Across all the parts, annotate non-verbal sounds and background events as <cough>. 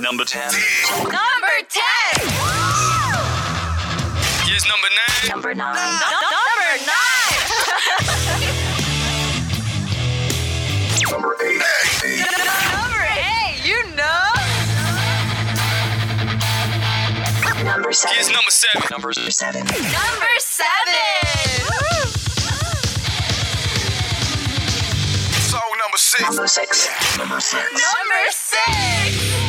Number 10. Number 10. Here's number 9. Number 9. Number 9. Number eight. Number 8. You know. Number seven. Here's number 7. Number seven. Number 7. Song number 6. Number six. Number six. Number 6.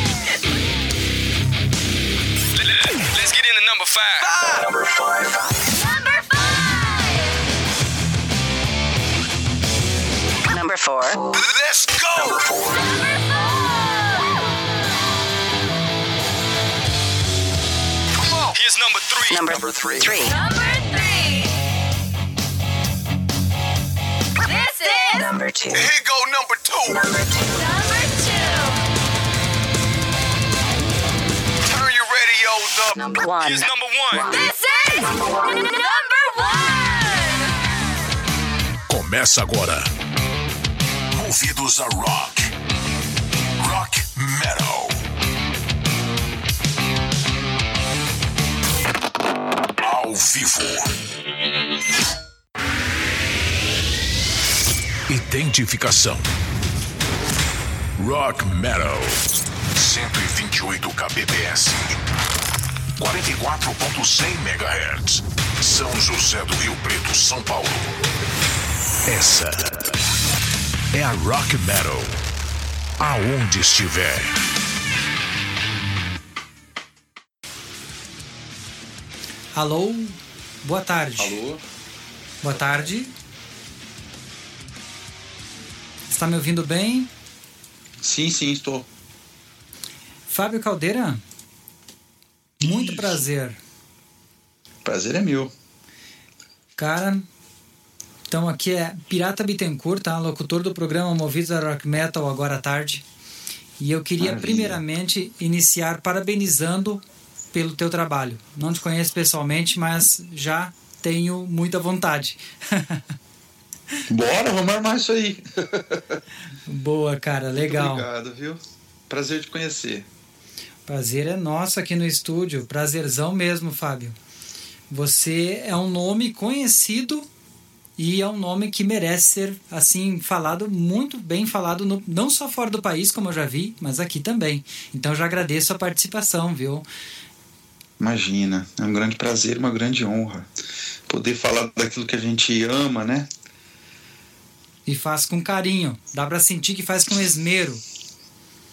Let's get into number 5. Number five. Number 5. Number four. Let's go. Number four. Number 4. Come on. Here's number 3. Number three. Three. Number 3. This is Number two. Here go number 2. Number two. number radios up. Number one. Number 1. This is number 1. Começa agora. Movidos a rock. Rock Metal. Ao vivo. Identificação. Rock Metal. 128 kbps. 44.100 MHz. São José do Rio Preto, São Paulo. Essa é a Rock Metal. Aonde estiver. Alô? Boa tarde. Alô? Boa tarde. Está me ouvindo bem? Sim, sim, estou. Fábio Caldeira? Muito Isso. prazer. Prazer é meu. Cara, então aqui é Pirata Bittencourt, tá? Locutor do programa Movidos a Rock Metal agora à tarde. E eu queria Maravilha. primeiramente iniciar parabenizando pelo teu trabalho. Não te conheço pessoalmente, mas já tenho muita vontade. <laughs> Bora, vamos armar isso aí. <laughs> Boa, cara, legal. Obrigado, viu? Prazer te conhecer. Prazer é nosso aqui no estúdio. Prazerzão mesmo, Fábio. Você é um nome conhecido e é um nome que merece ser assim falado, muito bem falado, no- não só fora do país, como eu já vi, mas aqui também. Então já agradeço a participação, viu? Imagina, é um grande prazer, uma grande honra poder falar daquilo que a gente ama, né? E faz com carinho. Dá pra sentir que faz com esmero.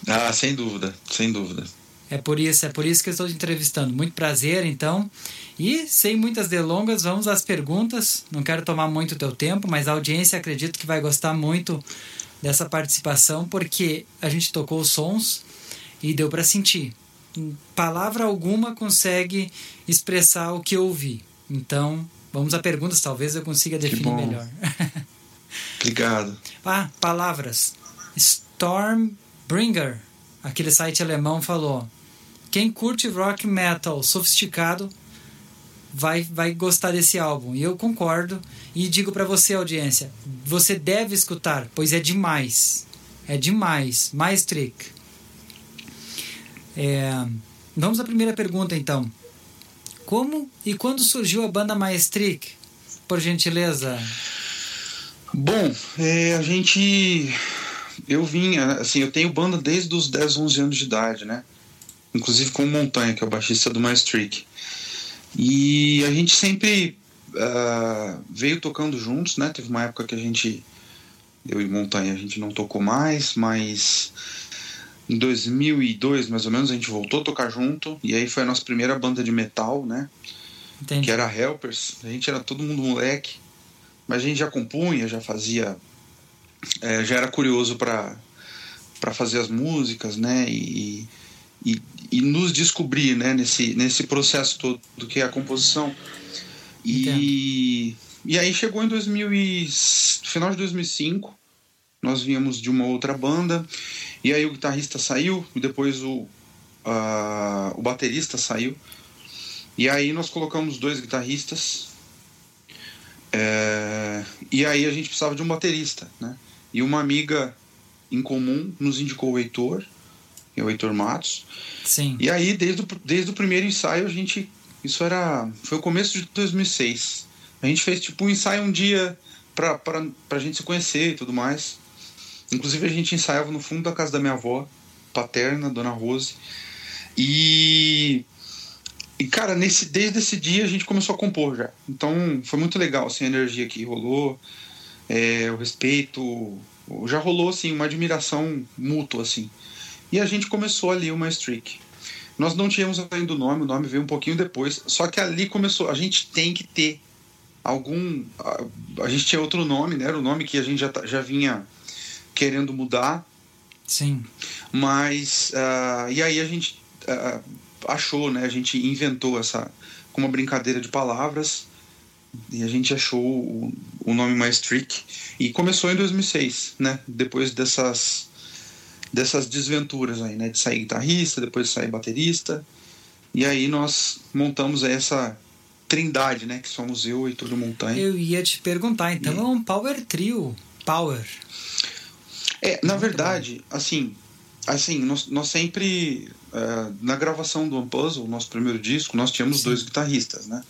Ah, sem dúvida, sem dúvida. É por isso, é por isso que eu estou te entrevistando. Muito prazer, então. E sem muitas delongas, vamos às perguntas. Não quero tomar muito teu tempo, mas a audiência acredito que vai gostar muito dessa participação, porque a gente tocou os sons e deu para sentir. Palavra alguma consegue expressar o que eu ouvi. Então, vamos a perguntas, talvez eu consiga definir melhor. <laughs> Obrigado. Ah, palavras. Stormbringer, aquele site alemão, falou: quem curte rock metal sofisticado vai, vai gostar desse álbum. E eu concordo. E digo pra você, audiência: você deve escutar, pois é demais. É demais. Mais trick. É, vamos à primeira pergunta, então. Como e quando surgiu a banda Maestric? Por gentileza. Bom, é, a gente. Eu vinha, assim, eu tenho banda desde os 10, 11 anos de idade, né? Inclusive com o Montanha, que é o baixista do Maestric. E a gente sempre ah, veio tocando juntos, né? Teve uma época que a gente, eu e Montanha, a gente não tocou mais, mas em 2002, mais ou menos, a gente voltou a tocar junto. E aí foi a nossa primeira banda de metal, né? Entendi. que era Helpers. A gente era todo mundo moleque, mas a gente já compunha, já fazia, é, já era curioso para para fazer as músicas, né? E, e, e nos descobrir, né? Nesse nesse processo todo do que é a composição. E e aí chegou em 2000 e, final de 2005, nós viemos de uma outra banda e aí o guitarrista saiu e depois o ah, o baterista saiu. E aí nós colocamos dois guitarristas. é, e aí a gente precisava de um baterista, né? E uma amiga em comum nos indicou o Heitor. E o Heitor Matos. Sim. E aí, desde o, desde o primeiro ensaio, a gente. Isso era. Foi o começo de 2006. A gente fez tipo um ensaio um dia pra, pra, pra gente se conhecer e tudo mais. Inclusive, a gente ensaiava no fundo da casa da minha avó, paterna, Dona Rose. E. E, cara, nesse, desde esse dia a gente começou a compor já. Então, foi muito legal assim, a energia que rolou, é, o respeito. Já rolou, assim, uma admiração mútua, assim. E a gente começou ali uma streak. Nós não tínhamos ainda o nome, o nome veio um pouquinho depois. Só que ali começou. A gente tem que ter algum. A, a gente tinha outro nome, né? Era o nome que a gente já, tá- já vinha querendo mudar. Sim. Mas. ah, e aí a gente ah, achou, né? A gente inventou essa. Com uma brincadeira de palavras. E a gente achou o, o nome mais trick. E começou em 2006, né? Depois dessas. Dessas desventuras aí, né? De sair guitarrista, depois de sair baterista. E aí nós montamos essa trindade, né? Que somos eu e Túlio Montanha. Eu ia te perguntar, então E- é um power trio. Power. É, na Muito verdade, assim, assim, nós, nós sempre eh, na gravação do One Puzzle, nosso primeiro disco, nós tínhamos Sim. dois guitarristas, né?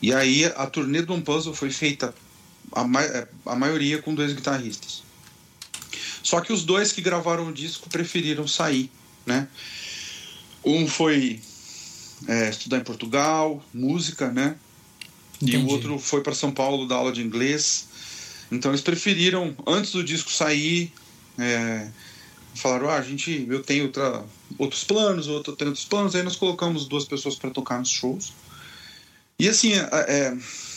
E aí a turnê do One Puzzle foi feita a, ma eh, a maioria com dois guitarristas. Só que os dois que gravaram o disco preferiram sair, né? Um foi eh, estudar em Portugal, música, né? E o Entendi. outro foi para São Paulo dar aula de inglês. Então eles preferiram, antes do disco sair, é, falaram: ah, a gente, eu tenho outra, outros planos, outro tem outros planos. Aí nós colocamos duas pessoas para tocar nos shows. E assim, é, é,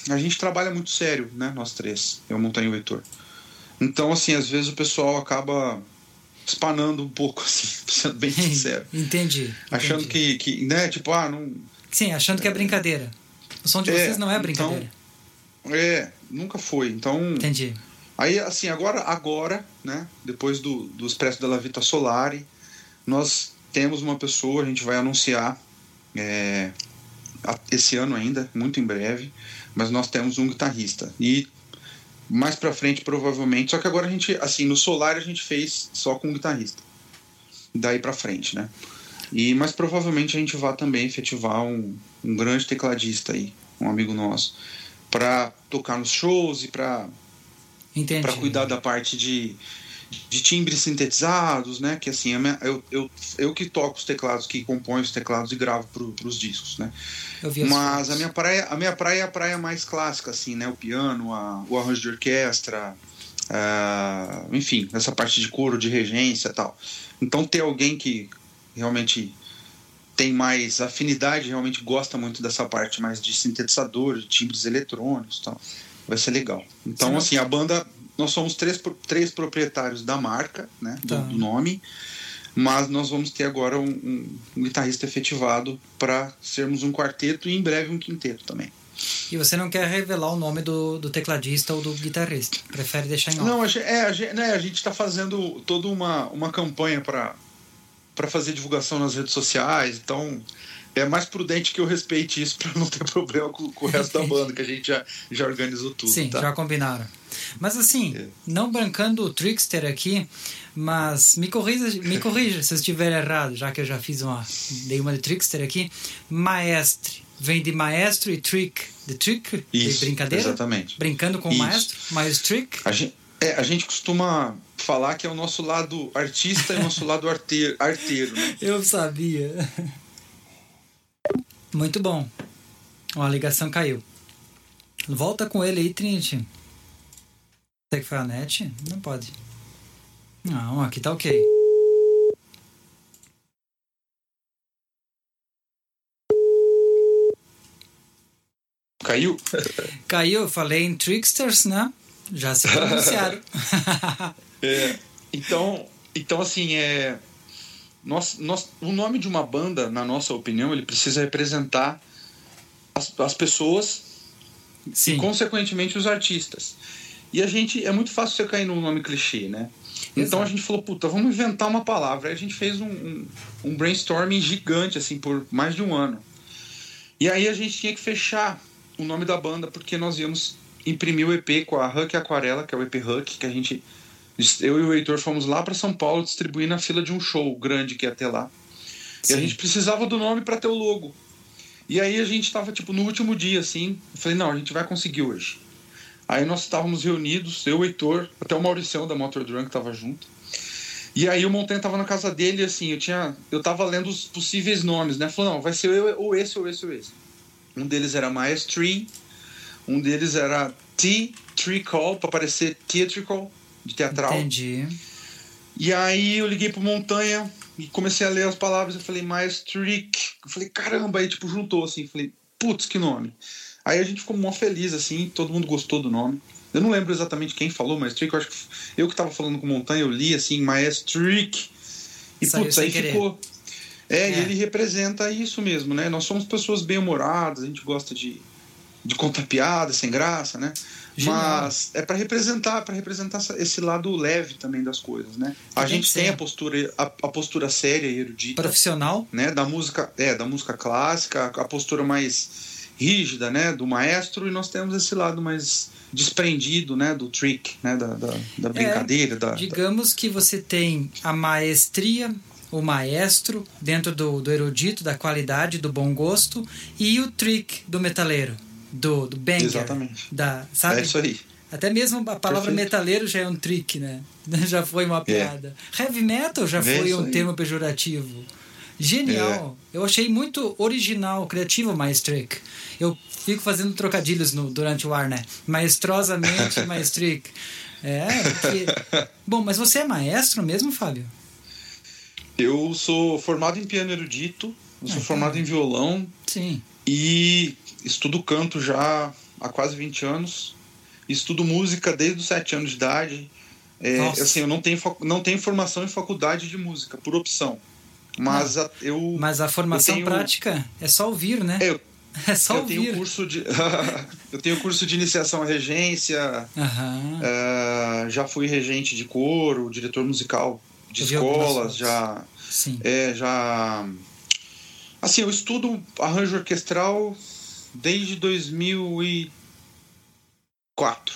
a gente trabalha muito sério, né? Nós três, eu, Montanha e o Heitor. Então, assim, às vezes o pessoal acaba espanando um pouco, <laughs> assim, sendo bem <laughs> sincero. entendi. Achando entendi. que, que, né, tipo, ah, não, Sim, achando que é brincadeira. O som de É, vocês não é então- brincadeira. é, nunca foi. Então, Entendi. Aí, assim, agora, agora né, depois do, do Expresso della Vita Solari, nós temos uma pessoa, a gente vai anunciar é, esse ano ainda, muito em breve, mas nós temos um guitarrista. E mais pra frente, provavelmente, só que agora a gente, assim, no Solari a gente fez só com guitarrista. Daí pra frente, né? E, mas provavelmente a gente vai também efetivar um, um grande tecladista aí, um amigo nosso, pra tocar nos shows e pra Entendi. para cuidar da parte de, de timbres sintetizados, né? Que assim, a eu, eu, eu que toco os teclados, que compõe os teclados e gravo para os discos, né? Eu vi as Mas a minha praia, a minha praia é a praia mais clássica, assim, né? O piano, a- o arranjo de orquestra, ah, enfim, essa parte de coro, de regência, e tal. Então ter alguém que realmente tem mais afinidade, realmente gosta muito dessa parte mais de sintetizador, de timbres eletrônicos, e tal, vai ser legal. Então, Sim, assim, a banda, nós somos três, três proprietários da marca, né? Do, Tá. do nome. Mas nós vamos ter agora um, um- um guitarrista efetivado para sermos um quarteto e em breve um quinteto também. E você não quer revelar o nome do, do tecladista ou do guitarrista. Prefere deixar em off. Não, a gente, é, a gente, né, a gente está fazendo toda uma, uma campanha para fazer divulgação nas redes sociais, então é mais prudente que eu respeite isso para não ter <laughs> problema com, com o resto da banda, que a gente já, já organizou tudo. Sim, tá? já combinaram. Mas assim, É. não bancando o Trickster aqui, mas me corrija, me corrija se eu estiver errado, já que eu já fiz uma. Dei uma de Trickster aqui. Maestre. Vem de maestro e trick. De trick? Isso, de brincadeira? exatamente. Brincando com o maestro? Mas trick? A gente, é, a gente costuma falar que é o nosso lado artista e o nosso lado arteiro, arteiro né? <laughs> Eu sabia. Muito bom. Uma ligação caiu. Volta com ele aí, Trinity. Você que foi a net? Não pode. Não, aqui tá ok. Caiu? Caiu, eu falei em Tricksters, né? Já se pronunciaram. <laughs> É, então, então, assim, é. Nós, nós, o nome de uma banda, na nossa opinião, ele precisa representar as, as pessoas Sim. e, consequentemente, os artistas. E a gente. É muito fácil você cair num nome clichê, né? Então a Exato. gente falou, puta, vamos inventar uma palavra. Aí a gente fez um, um, um brainstorming gigante, assim, por mais de um ano. E aí a gente tinha que fechar o nome da banda, porque nós íamos imprimir o EP com a Huck Aquarela, que é o EP Huck, que a gente Eu e o Heitor fomos lá para São Paulo distribuir na fila de um show grande que ia ter lá. E a Sim. gente precisava do nome para ter o logo. E aí a gente tava, tipo, no último dia, assim. Eu falei, não, a gente vai conseguir hoje. Aí nós estávamos reunidos, eu, o Heitor, até o Mauricião da Motor Drunk tava junto. E aí o Montanha tava na casa dele, assim, eu tinha. Eu tava lendo os possíveis nomes, né? Falou, não, vai ser eu, ou esse, ou esse, ou esse. Um deles era Maestri, um deles era T-Trical, pra parecer theatrical, de teatral. Entendi. E aí eu liguei pro Montanha e comecei a ler as palavras. Eu falei, Maestric. Eu falei, caramba, aí tipo juntou assim. Falei, putz, que nome. Aí a gente ficou mó feliz, assim, todo mundo gostou do nome. Eu não lembro exatamente quem falou Maestric, eu acho que eu que tava falando com o Montanha, eu li assim, Maestric. E Saiu putz, aí querer. ficou. É, É. e ele representa isso mesmo, né? Nós somos pessoas bem-humoradas, a gente gosta de, de contar piada, sem graça, né? Genial. Mas é para representar, para representar esse lado leve também das coisas, né? A Tem gente tem a postura, a, a postura séria e erudita, Profissional. né? Da música, é, da música clássica, a postura mais rígida, né? Do maestro e nós temos esse lado mais desprendido, né? Do trick, né? Da, da, da brincadeira, da, Digamos que você tem a maestria, o maestro, dentro do, do erudito, da qualidade, do bom gosto, e o trick do metaleiro, do, do banger. Exatamente. Da, sabe? É isso aí. Até mesmo a palavra Perfeito. metaleiro já é um trick, né? <laughs> Já foi uma piada. Heavy metal já É foi um aí. termo pejorativo. Genial. Eu achei muito original, criativo o Maestric. Eu fico fazendo trocadilhos no, durante o ar, né? Maestrosamente <laughs> Maestric. É, porque... <laughs> Bom, mas você é maestro mesmo, Fábio? Eu sou formado em piano erudito, eu sou Ah, formado então. em violão Sim. e estudo canto já há quase 20 anos. Estudo música desde os 7 anos de idade. É, assim, eu não tenho, não tenho formação em faculdade de música, por opção. Mas a- eu. Mas a formação tenho- prática é só ouvir, né? é, eu, <laughs> É só eu ouvir. tenho curso de. <laughs> eu tenho curso de iniciação à regência, Aham. é, já fui regente de coro, diretor musical de escolas, já. Sim. É, já. Assim, eu estudo arranjo orquestral desde 2004.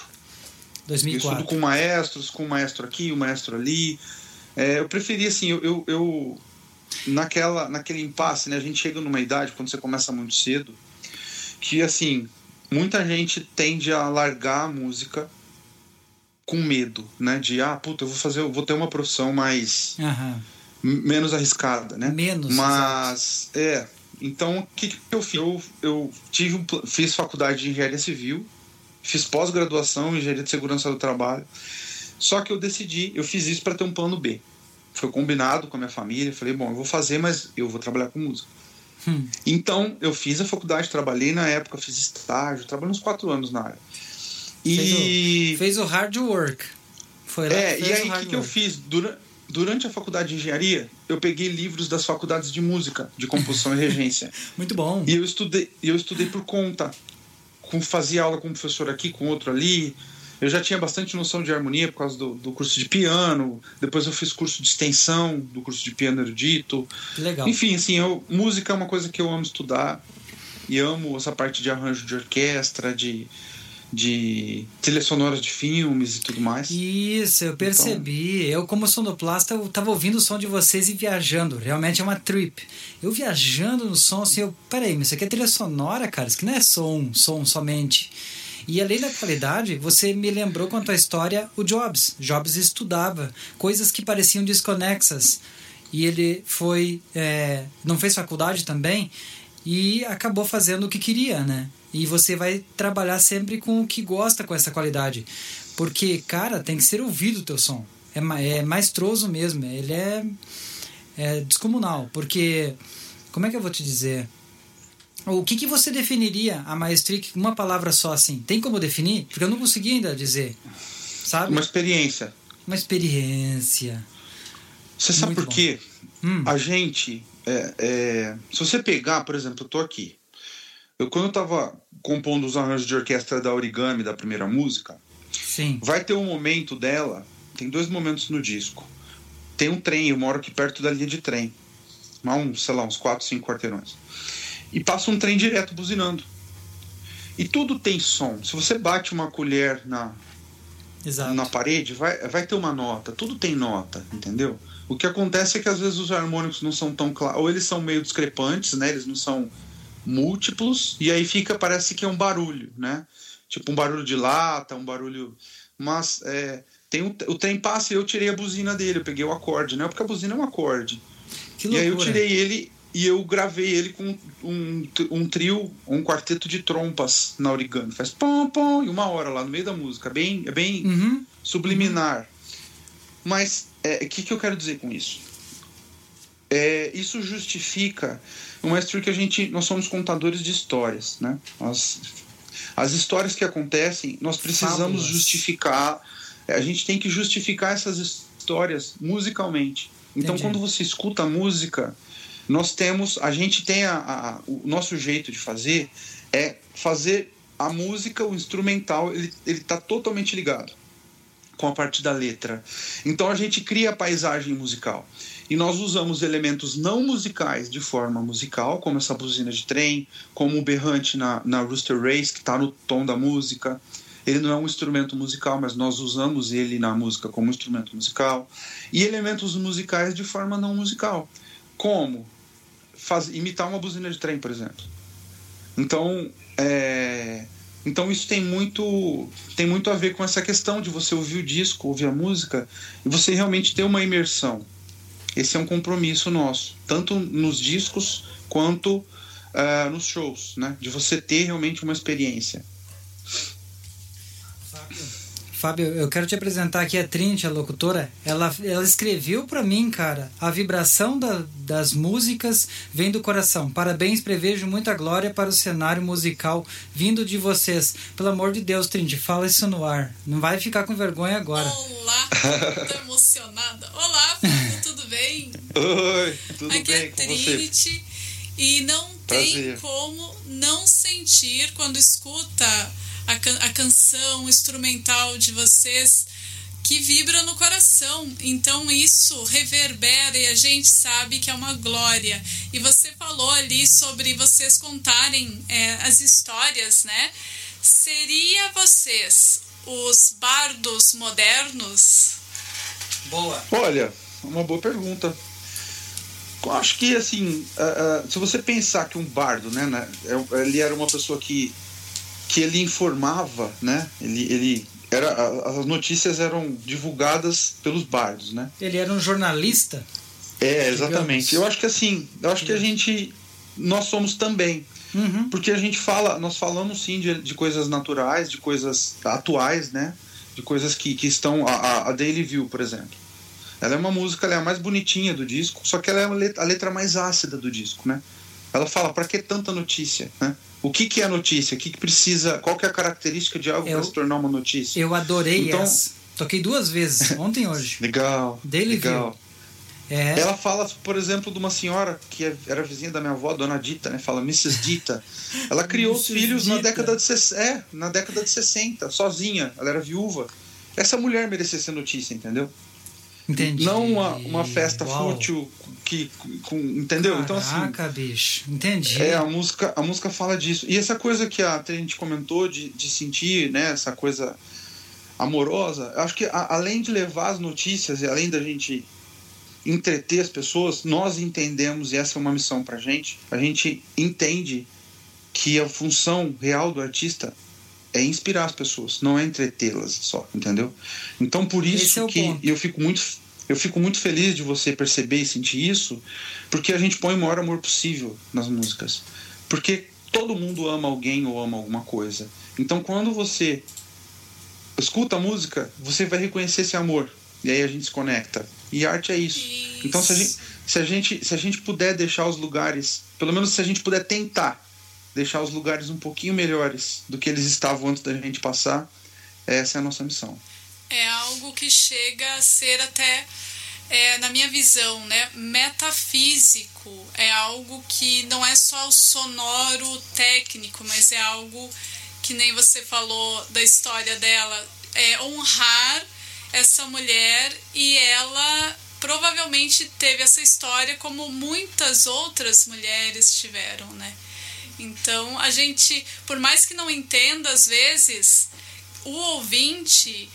Eu estudo 2004. com maestros, com um maestro aqui, um maestro ali. É, eu preferi, assim, eu, eu, eu- naquela, naquele impasse, né? A gente chega numa idade, quando você começa muito cedo, que, assim, muita gente tende a largar a música com medo, né? De, ah, puta, eu vou fazer, eu vou ter uma profissão mais Aham. Menos arriscada, né? Menos, Mas é. Então o que, que eu fiz? Eu, eu tive um, fiz faculdade de engenharia civil, fiz pós-graduação em engenharia de segurança do trabalho. Só que eu decidi, eu fiz isso para ter um plano B. Foi combinado com a minha família. Falei, bom, eu vou fazer, mas eu vou trabalhar com música. Hum. Então eu fiz a faculdade, trabalhei na época, fiz estágio, trabalhei uns quatro anos na área. E Fez o hard work. Foi lá é, e fez aí o o que, que eu fiz? Dura- durante a faculdade de engenharia, eu peguei livros das faculdades de música, de composição e regência. <laughs> Muito bom. E eu estudei, e eu estudei por conta. Com, fazia aula com um professor aqui, com outro ali. Eu já tinha bastante noção de harmonia por causa do, do curso de piano. Depois eu fiz curso de extensão do curso de piano erudito. Que legal. Enfim, assim, eu, música é uma coisa que eu amo estudar. E amo essa parte de arranjo de orquestra, de, de trilhas sonoras de filmes e tudo mais. Isso, eu percebi. Eu, como sonoplasta, eu tava ouvindo o som de vocês e viajando. Realmente é uma trip. Eu viajando no som, assim, eu. Peraí, mas isso aqui é trilha sonora, cara. Isso aqui não é som, som somente. E além da qualidade, você me lembrou a tua história o Jobs. Jobs estudava coisas que pareciam desconexas. E ele foi. é, não fez faculdade também e acabou fazendo o que queria, né? E você vai trabalhar sempre com o que gosta com essa qualidade. Porque, cara, tem que ser ouvido o teu som. É, ma- é maestroso mesmo. Ele é, é descomunal. Porque, como é que eu vou te dizer? O que, que você definiria a maestria com uma palavra só assim? Tem como definir? Porque eu não consegui ainda dizer. Sabe? Uma experiência. Uma experiência. Você sabe Muito por quê? Hum. A gente. É, é, se você pegar, por exemplo, eu tô aqui. Eu, quando eu tava compondo os arranjos de orquestra da Origami, da primeira música, Sim. vai ter um momento dela. Tem dois momentos no disco. Tem um trem, eu moro aqui perto da linha de trem. Há uns, sei lá, uns 4, 5 quarteirões. E passa um trem direto buzinando. E tudo tem som. Se você bate uma colher na, Exato. na parede, vai, vai ter uma nota. Tudo tem nota, entendeu? O que acontece é que às vezes os harmônicos não são tão claros, ou eles são meio discrepantes, né? Eles não são múltiplos, e aí fica, parece que é um barulho, né? Tipo um barulho de lata, um barulho. Mas é, tem o, o trem passa e eu tirei a buzina dele, eu peguei o acorde, né? Porque a buzina é um acorde. Que E aí eu tirei ele e eu gravei ele com um, um trio, um quarteto de trompas na origami. Faz pom, pom, e uma hora lá no meio da música. Bem, é bem Uhum. subliminar. Mas é, o que, que eu quero dizer com isso? É, isso justifica o mestre que a gente nós somos contadores de histórias, né? Nós, as histórias que acontecem, nós precisamos Fábulas. justificar. é, A gente tem que justificar essas histórias musicalmente. Então, Entendi. quando você escuta a música, nós temos, a gente tem a, a- o nosso jeito de fazer é fazer a música, o instrumental, ele ele está totalmente ligado com a parte da letra. Então a gente cria a paisagem musical. E nós usamos elementos não musicais de forma musical, como essa buzina de trem, como o berrante na, na Rooster Race, que está no tom da música. Ele não é um instrumento musical, mas nós usamos ele na música como instrumento musical. E elementos musicais de forma não musical, como faz, imitar uma buzina de trem, por exemplo. Então, é, então isso tem muito, tem muito a ver com essa questão de você ouvir o disco, ouvir a música e você realmente ter uma imersão. Esse é um compromisso nosso, tanto nos discos quanto ah, nos shows, né? De você ter realmente uma experiência. Fábio, eu quero te apresentar aqui a Trinity, a locutora. Ela, ela escreveu pra mim, cara, a vibração da- das músicas vem do coração. Parabéns, prevejo muita glória para o cenário musical vindo de vocês. Pelo amor de Deus, Trinity, fala isso no ar. Não vai ficar com vergonha agora. Olá, tô emocionada. Olá, Fábio, <laughs> tudo bem? Oi, tudo Aqui bem é com você? Trinity. E não tem Prazer. como não sentir quando escuta a, can a canção instrumental de vocês que vibra no coração. Então isso reverbera e a gente sabe que é uma glória. E você falou ali sobre vocês contarem é, as histórias, né? Seria vocês os bardos modernos? Boa. Olha, uma boa pergunta. Eu acho que assim, ah, ah, se você pensar que um bardo, né, né, é- ele era uma pessoa que que ele informava, né? Ele, ele era as notícias eram divulgadas pelos bardos, né? Ele era um jornalista? É, exatamente. Eu acho que assim, eu acho que a gente nós somos também, Uhum. porque a gente fala, nós falamos sim de, de coisas naturais, de coisas atuais, né? De coisas que, que estão a, a- Daily View, por exemplo. Ela é uma música, ela é a mais bonitinha do disco, só que ela é a letra, a letra mais ácida do disco, né? Ela fala, para que tanta notícia, né? O que, que é notícia? O que, que precisa? Qual que é a característica de algo para se tornar uma notícia? Eu adorei Então- essa. Toquei duas vezes, <laughs> ontem e hoje. Legal. Daily legal. É. Ela fala, por exemplo, de uma senhora que é- era vizinha da minha avó, Dona Dita, né? Fala Mrs. Dita. Ela criou os filhos na Dita. década de é, na década de 60, sozinha. Ela era viúva. Essa mulher merecia ser notícia, entendeu? Entendi. Não uma, uma festa Uau. fútil que com, entendeu? Então assim, Caraca, bicho. Entendi. é, a música, a música fala disso. E essa coisa que a Trinity comentou de, de sentir, né, essa coisa amorosa, acho que a- além de levar as notícias e além da gente entreter as pessoas, nós entendemos, e essa é uma missão pra gente, a gente entende que a função real do artista é inspirar as pessoas, não é entretê-las só, entendeu? Então por isso é que ponto. eu fico muito eu fico muito feliz de você perceber e sentir isso, porque a gente põe o maior amor possível nas músicas. Porque todo mundo ama alguém ou ama alguma coisa. Então quando você escuta a música, você vai reconhecer esse amor. E aí a gente se conecta. E arte é isso. Então se a gente, se a gente, se a gente puder deixar os lugares, pelo menos se a gente puder tentar deixar os lugares um pouquinho melhores do que eles estavam antes da gente passar, essa é a nossa missão. É algo que chega a ser até, é, na minha visão, né, metafísico. É algo que não é só o sonoro técnico, mas é algo que nem você falou da história dela, é honrar essa mulher e ela provavelmente teve essa história como muitas outras mulheres tiveram, né? Então, a gente, por mais que não entenda às vezes, o ouvinte,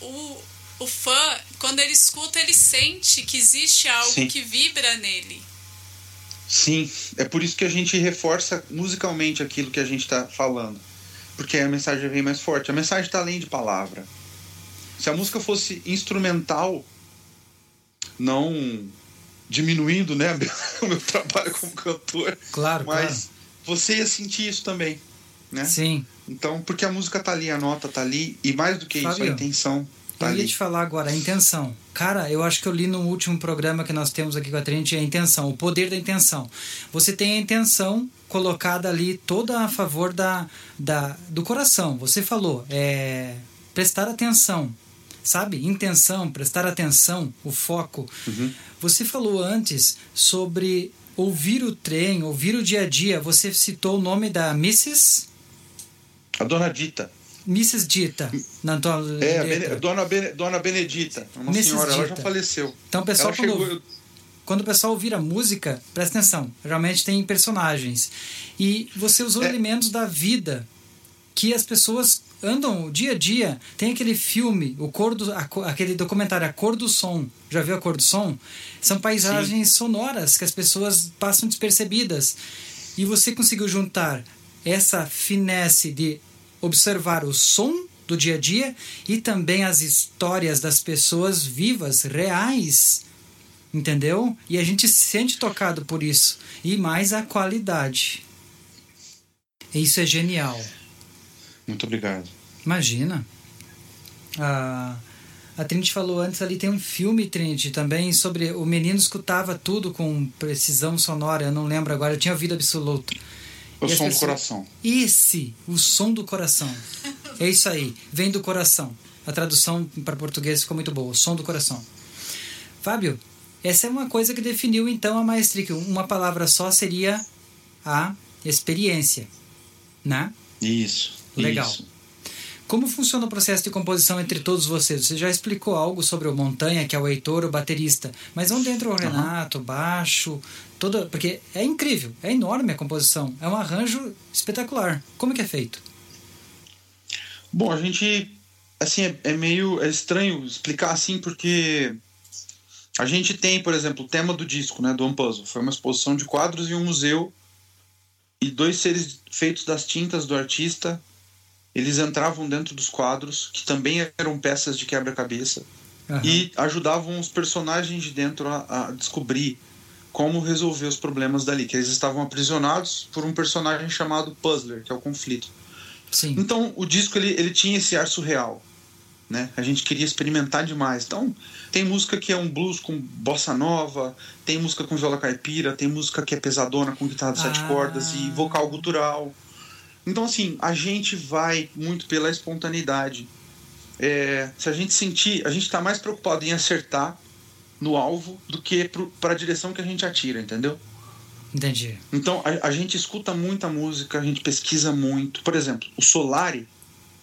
o, o fã, quando ele escuta, ele sente que existe algo Sim. que vibra nele. Sim, é por isso que a gente reforça musicalmente aquilo que a gente está falando. Porque aí a mensagem vem mais forte. A mensagem está além de palavra. Se a música fosse instrumental, não diminuindo né, <laughs> o meu trabalho como cantor, Claro, mas você ia sentir isso também. Né? claro. Sim. Então, porque a música tá ali, a nota tá ali, e mais do que isso, a intenção tá Eu ia ali. te falar agora, a intenção. Cara, eu acho que eu li no último programa que nós temos aqui com a Trinity a intenção, o poder da intenção. Você tem a intenção colocada ali toda a favor da, da, do coração. Você falou, é, prestar atenção, sabe? Intenção, prestar atenção, o foco. Você falou antes sobre ouvir o trem, ouvir o dia a dia. Você citou o nome da Mrs. A dona Dita. Mrs. Dita na tua É. Bene- dona, Bene- dona Benedita. Uma Mrs. senhora, ela já Dita. faleceu. Então, pessoal, ela chegou, quando, quando o pessoal ouvir a música, presta atenção. Geralmente tem personagens. E você usou É. elementos da vida que as pessoas andam dia a dia. Tem aquele filme, o cor do, a aquele documentário A Cor do Som. Já viu A Cor do Som? São paisagens sonoras que as pessoas passam despercebidas. E você conseguiu juntar essa finesse de observar o som do dia a dia e também as histórias das pessoas vivas, reais. Entendeu? E a gente se sente tocado por isso. E mais a qualidade. Isso é genial. Muito obrigado. Imagina. A, a Trinity falou antes ali, tem um filme, Trinity, também sobre o menino escutava tudo com precisão sonora. Eu não lembro agora, eu tinha ouvido absoluto. O E som do pessoas- coração. Esse, o som do coração. É isso aí, vem do coração. A tradução para português ficou muito boa, o som do coração. Fábio, essa é uma coisa que definiu então a maestria, que uma palavra só seria a experiência, né? Isso. Legal. Isso. Como funciona o processo de composição entre todos vocês? Você já explicou algo sobre o Montanha, que é o Heitor, o baterista. Mas onde entra o Renato, o baixo, toda. Porque é incrível, é enorme a composição. É um arranjo espetacular. Como que é feito? Bom, a gente. Assim, é, é meio é estranho explicar assim, porque a gente tem, por exemplo, o tema do disco, né, do One Puzzle. Foi uma exposição de quadros em um museu e dois seres feitos das tintas do artista. Eles entravam dentro dos quadros, que também eram peças de quebra-cabeça, Aham. e ajudavam os personagens de dentro a, a descobrir como resolver os problemas dali, que eles estavam aprisionados por um personagem chamado Puzzler, que é o conflito. Sim. Então, o disco ele, ele tinha esse ar surreal, né? A gente queria experimentar demais. Então, tem música que é um blues com bossa nova, tem música com viola caipira, tem música que é pesadona com guitarra de sete Ah. cordas e vocal gutural. Então, assim, a gente vai muito pela espontaneidade. É, se a gente sentir, a gente está mais preocupado em acertar no alvo do que para a direção que a gente atira, entendeu? Entendi. Então a, a gente escuta muita música, a gente pesquisa muito. Por exemplo, o Solari,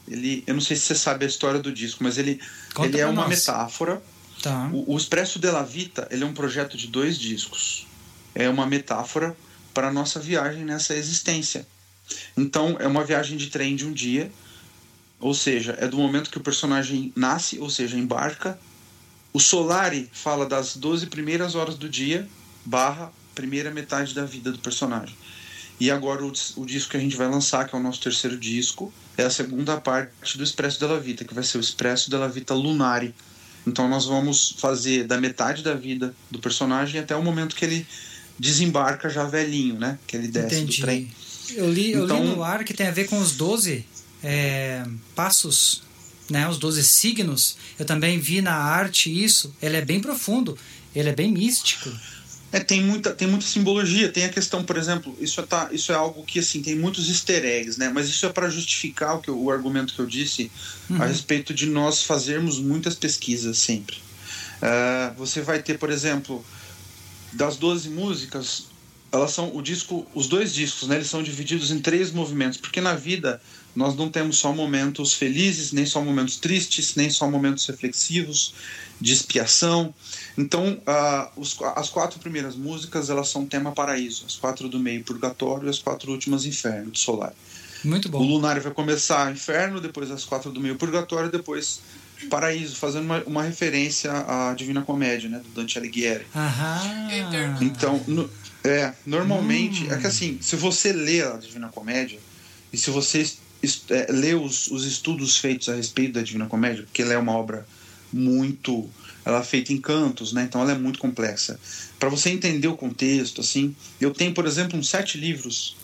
ele, eu não sei se você sabe a história do disco, mas ele, Conta ele é uma nós. metáfora. Tá. O, o Expresso della Vita, ele é um projeto de dois discos. É uma metáfora para a nossa viagem nessa existência. Então é uma viagem de trem de um dia, ou seja, é do momento que o personagem nasce, ou seja, embarca. O Solari fala das 12 primeiras horas do dia, barra primeira metade da vida do personagem. E agora o, o disco que a gente vai lançar, que é o nosso terceiro disco, é a segunda parte do Expresso della Vita, que vai ser o Expresso della Vita Lunari. Então nós vamos fazer da metade da vida do personagem até o momento que ele desembarca já velhinho, né? Que ele desce Entendi. do trem. Eu li, eu li Então- no ar que tem a ver com os 12 é, passos, né? Os 12 signos. Eu também vi na arte isso. Ele é bem profundo. Ele é bem místico. É, tem muita, tem muita simbologia. Tem a questão, por exemplo, isso é, tá, isso é algo que assim tem muitos easter eggs, né? Mas isso é para justificar o, que eu- o argumento que eu disse a respeito de nós fazermos muitas pesquisas sempre. Ah, você vai ter, por exemplo, das 12 músicas, elas são o disco, os dois discos, né? Eles são divididos em três movimentos, porque na vida nós não temos só momentos felizes, nem só momentos tristes, nem só momentos reflexivos, de expiação. Então, ah, os- as quatro primeiras músicas elas são tema paraíso, as quatro do meio purgatório e as quatro últimas inferno, do solar. Muito O bom. lunário vai começar inferno, depois as quatro do meio purgatório, depois Paraíso, fazendo uma, uma referência à Divina Comédia, né? Do Dante Alighieri. Aham. É. Então, no- é, normalmente, Hum. é que assim, se você lê a Divina Comédia, e se você é, lê os, os estudos feitos a respeito da Divina Comédia, porque ela é uma obra muito. Ela é feita em cantos, né? Então ela é muito complexa. Para você entender o contexto, assim, eu tenho, por exemplo, uns sete livros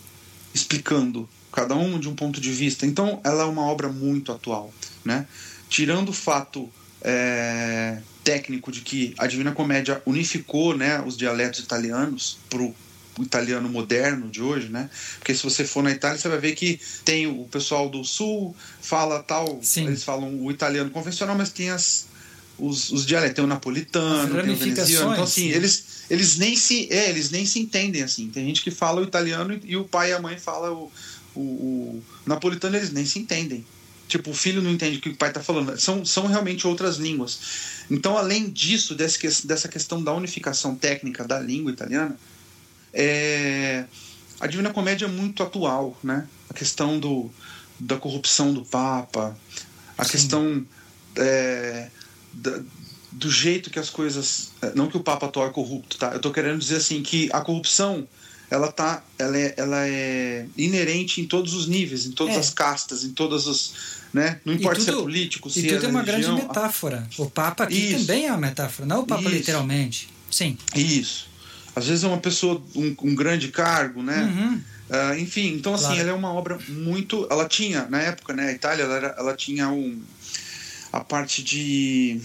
explicando cada um de um ponto de vista. Então ela é uma obra muito atual, né? Tirando o fato é, técnico de que a Divina Comédia unificou né, os dialetos italianos para o italiano moderno de hoje, né? Porque se você for na Itália, você vai ver que tem o pessoal do sul fala tal, Sim. eles falam o italiano convencional, mas tem as os, os dialetos, tem o napolitano, tem o veneziano. Então assim, eles eles nem se é, eles nem se entendem assim. Tem gente que fala o italiano e, e o pai e a mãe fala o, o, o napolitano, eles nem se entendem. Tipo, o filho não entende o que o pai está falando. São, são realmente outras línguas. Então, além disso, dessa questão da unificação técnica da língua italiana, é, a Divina Comédia é muito atual, né? A questão do, da corrupção do Papa, a Sim. questão é, da- do jeito que as coisas. Não que o Papa atual é corrupto, tá? Eu tô querendo dizer assim que a corrupção ela tá ela é, ela é inerente em todos os níveis, em todas É. as castas, em todas as, né? Não importa se é tudo- político, se E é tudo é uma grande religião, metáfora. O Papa aqui Isso. também é uma metáfora, não o Papa Isso. literalmente. Sim. Isso. Às vezes é uma pessoa, um, um grande cargo, né? Uhum. Ah, enfim, então assim, Claro. ela é uma obra muito. Ela tinha, na época, né? A Itália, ela, era- ela tinha um. A parte de.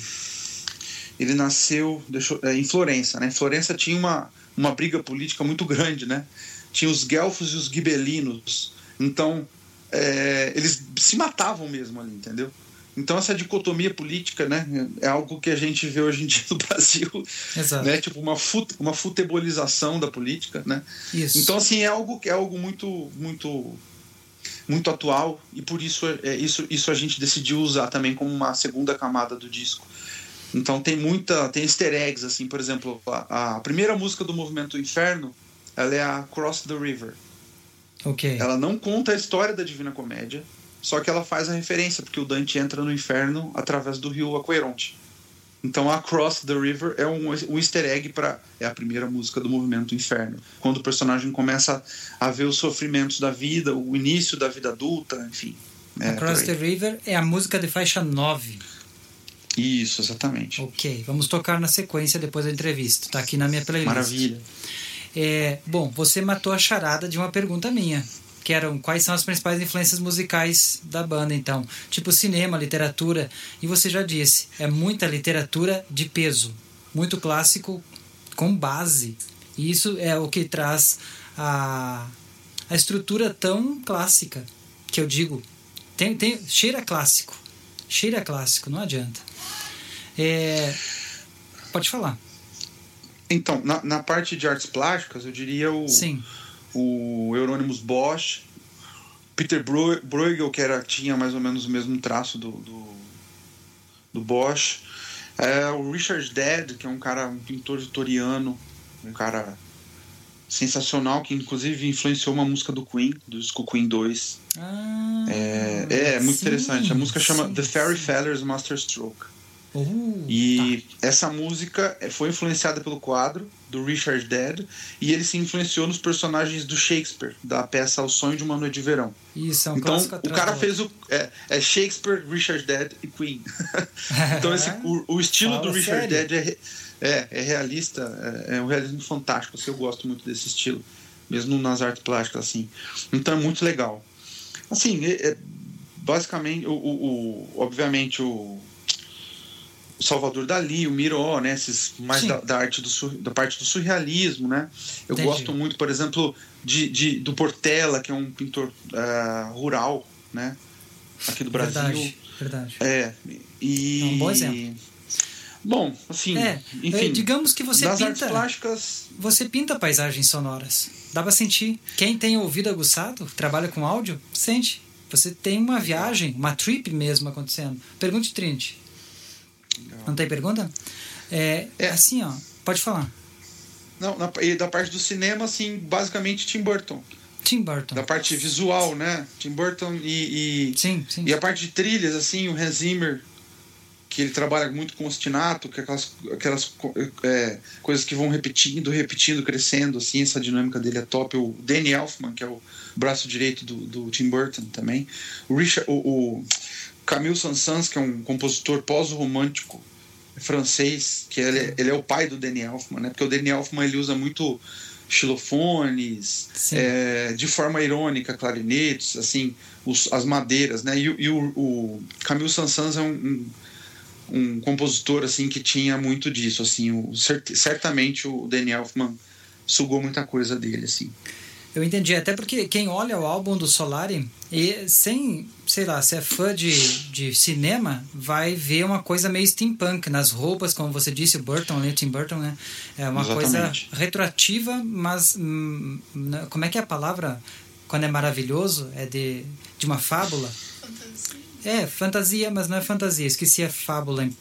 Ele nasceu deixa eu- é, em Florença, né? Florença tinha uma, uma briga política muito grande, né? Tinha os guelfos e os gibelinos. Então, é, eles se matavam mesmo ali, entendeu? Então, essa dicotomia política, né? É algo que a gente vê hoje em dia no <laughs> Brasil, Exato. né? Tipo, uma, uma futebolização da política, né? Isso. Então assim é algo que é algo muito muito muito atual e por isso é isso isso a gente decidiu usar também como uma segunda camada do disco. Então tem muita tem easter eggs assim, por exemplo, a, a primeira música do Movimento Inferno, ela é a Cross the River. ok. Ela não conta a história da Divina Comédia, só que ela faz a referência porque o Dante entra no inferno através do rio Aqueronte. Então, a Cross the River é um, um easter egg para é a primeira música do movimento Inferno, quando o personagem começa a ver os sofrimentos da vida, o início da vida adulta, enfim. É, Across the. River é a música de faixa 9. Isso, exatamente. Ok, vamos tocar na sequência depois da entrevista. Tá aqui na minha playlist. Maravilha. É, bom, você matou a charada de uma pergunta minha, que eram quais são as principais influências musicais da banda, então. Tipo cinema, literatura, e você já disse, é muita literatura de peso, muito clássico com base. E isso é o que traz a, a estrutura tão clássica, que eu digo, tem, tem, cheira clássico, cheira clássico, não adianta. É, pode falar. Então, na, na parte de artes plásticas, eu diria o, Sim, o Euronymous Bosch, Peter Bru- Bruegel, que era, tinha mais ou menos o mesmo traço do, do, do Bosch, é, o Richard Dead, que é um cara, um pintor vitoriano, um cara sensacional, que inclusive influenciou uma música do Queen, do disco Queen 2. Ah, É, é muito sim, interessante. A música chama sim, The Fairy sim. Feller's Masterstroke. Uh, E essa música foi influenciada pelo quadro do Richard Dead e ele se influenciou nos personagens do Shakespeare, da peça O Sonho de uma Noite de Verão. tá. Isso, é um então, o cara fez o. É, é Shakespeare, Richard Dead e Queen. <laughs> então, esse, o, o estilo do Richard sério. Dead é, é, é realista, é, é um realismo fantástico. Assim, eu gosto muito desse estilo, mesmo nas artes plásticas, assim. Então, é muito legal. Assim, é- é basicamente, o, o- o- obviamente, o. Salvador Dali, o Miró, né? Esses mais da, da arte do da parte do surrealismo, né? Eu Entendi. gosto muito, por exemplo, de, de- do Portela, que é um pintor ah, rural, né? Aqui do Brasil. Verdade, verdade. É. E... É um bom exemplo. Bom, assim, É, enfim. é, digamos que você artes pinta, plásticas, você pinta paisagens sonoras. Dá pra sentir. Quem tem ouvido aguçado, trabalha com áudio, sente. Você tem uma viagem, uma trip mesmo acontecendo. Pergunte Trinity. Não tem pergunta? É, É. assim, ó. Pode falar. não, na, e da parte do cinema, assim, basicamente Tim Burton. Tim Burton. Da parte visual, né? Tim Burton e, e, Sim, sim. e a parte de trilhas, assim, o Hans Zimmer. Que ele trabalha muito com ostinato, que é aquelas, aquelas é, coisas que vão repetindo, repetindo, crescendo, assim, essa dinâmica dele é top. O Danny Elfman, que é o braço direito do, do Tim Burton também. O, Richard, o, o Camille Saint-Saëns, que é um compositor pós-romântico francês, que ele, é- ele é o pai do Danny Elfman, né? Porque o Danny Elfman ele usa muito xilofones, é, de forma irônica, clarinetes, assim, os- as madeiras, né? E, o- e o, o Camille Saint-Saëns é um, um, um compositor assim que tinha muito disso, assim, o, cert- certamente o Danny Elfman sugou muita coisa dele, assim. Eu entendi, até porque quem olha o álbum do Solari e sem, sei lá, se é fã de, de cinema, vai ver uma coisa meio steampunk nas roupas, como você disse, o Burton, né, Tim Burton, né? É uma Exatamente. coisa retroativa, mas hum, na- como é que é a palavra quando é maravilhoso? É de, de uma fábula? Fantasia. É, fantasia, mas não é fantasia, esqueci a fábula em-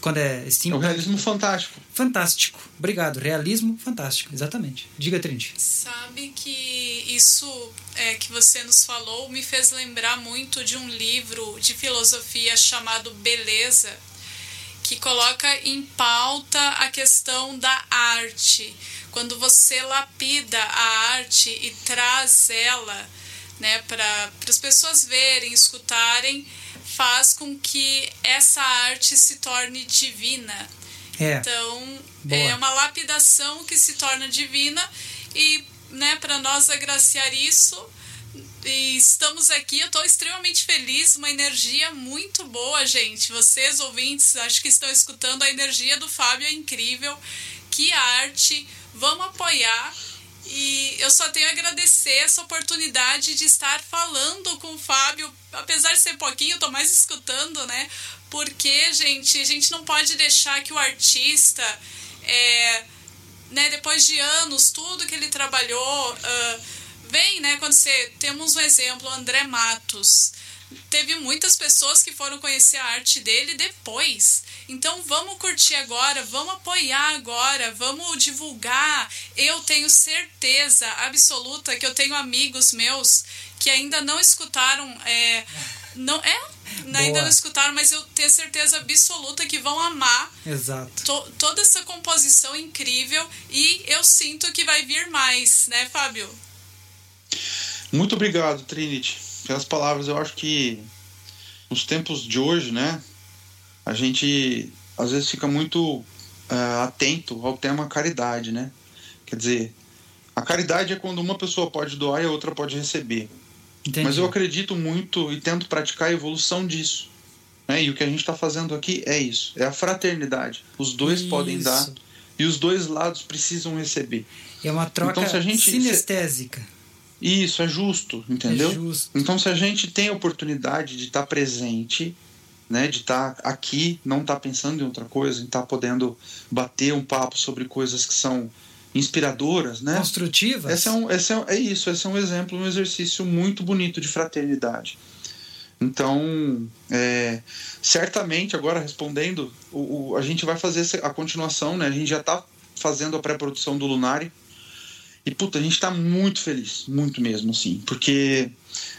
quando é É o steampunk. realismo fantástico. Fantástico, obrigado, realismo fantástico, exatamente. Diga, Trinity. Sabe que isso é, que você nos falou me fez lembrar muito de um livro de filosofia chamado Beleza, que coloca em pauta a questão da arte. Quando você lapida a arte e traz ela né, para as pessoas verem, escutarem, faz com que essa arte se torne divina. É, Então, Boa. é uma lapidação que se torna divina e, né, para nós agraciar isso, e estamos aqui, eu estou extremamente feliz, uma energia muito boa, gente. Vocês ouvintes, acho que estão escutando a energia do Fábio é incrível. Que arte, vamos apoiar. E eu só tenho a agradecer essa oportunidade de estar falando com o Fábio, apesar de ser pouquinho, eu tô mais escutando, né? Porque, gente, a gente não pode deixar que o artista, é, né, depois de anos, tudo que ele trabalhou, ah, vem, né? Quando você. Temos um exemplo, André Matos. Teve muitas pessoas que foram conhecer a arte dele depois. Então vamos curtir agora, vamos apoiar agora, vamos divulgar. Eu tenho certeza absoluta que eu tenho amigos meus que ainda não escutaram. É, não é? Ainda Boa. não escutaram, mas eu tenho certeza absoluta que vão amar exato. to- toda essa composição incrível e eu sinto que vai vir mais, né, Fábio? Muito obrigado, Trinity, pelas palavras. Eu acho que nos tempos de hoje, né, a gente às vezes fica muito ah, atento ao tema caridade, né? Quer dizer, a caridade é quando uma pessoa pode doar e a outra pode receber. Entendi. Mas eu acredito muito e tento praticar a evolução disso. Né? E o que a gente está fazendo aqui é isso: é a fraternidade. Os dois podem Isso. dar e os dois lados precisam receber. É uma troca Então, se a gente- sinestésica. Isso é justo, entendeu? É justo. Então, se a gente tem a oportunidade de estar presente, né, de estar aqui, não estar pensando em outra coisa, estar podendo bater um papo sobre coisas que são inspiradoras, né? Construtivas. Esse é, um, esse é, é isso, esse é um exemplo, um exercício muito bonito de fraternidade. Então, é, certamente, agora respondendo, o, o- a gente vai fazer a continuação, né? A gente já está fazendo a pré-produção do Lunari. E, puta, a gente está muito feliz, muito mesmo, assim, porque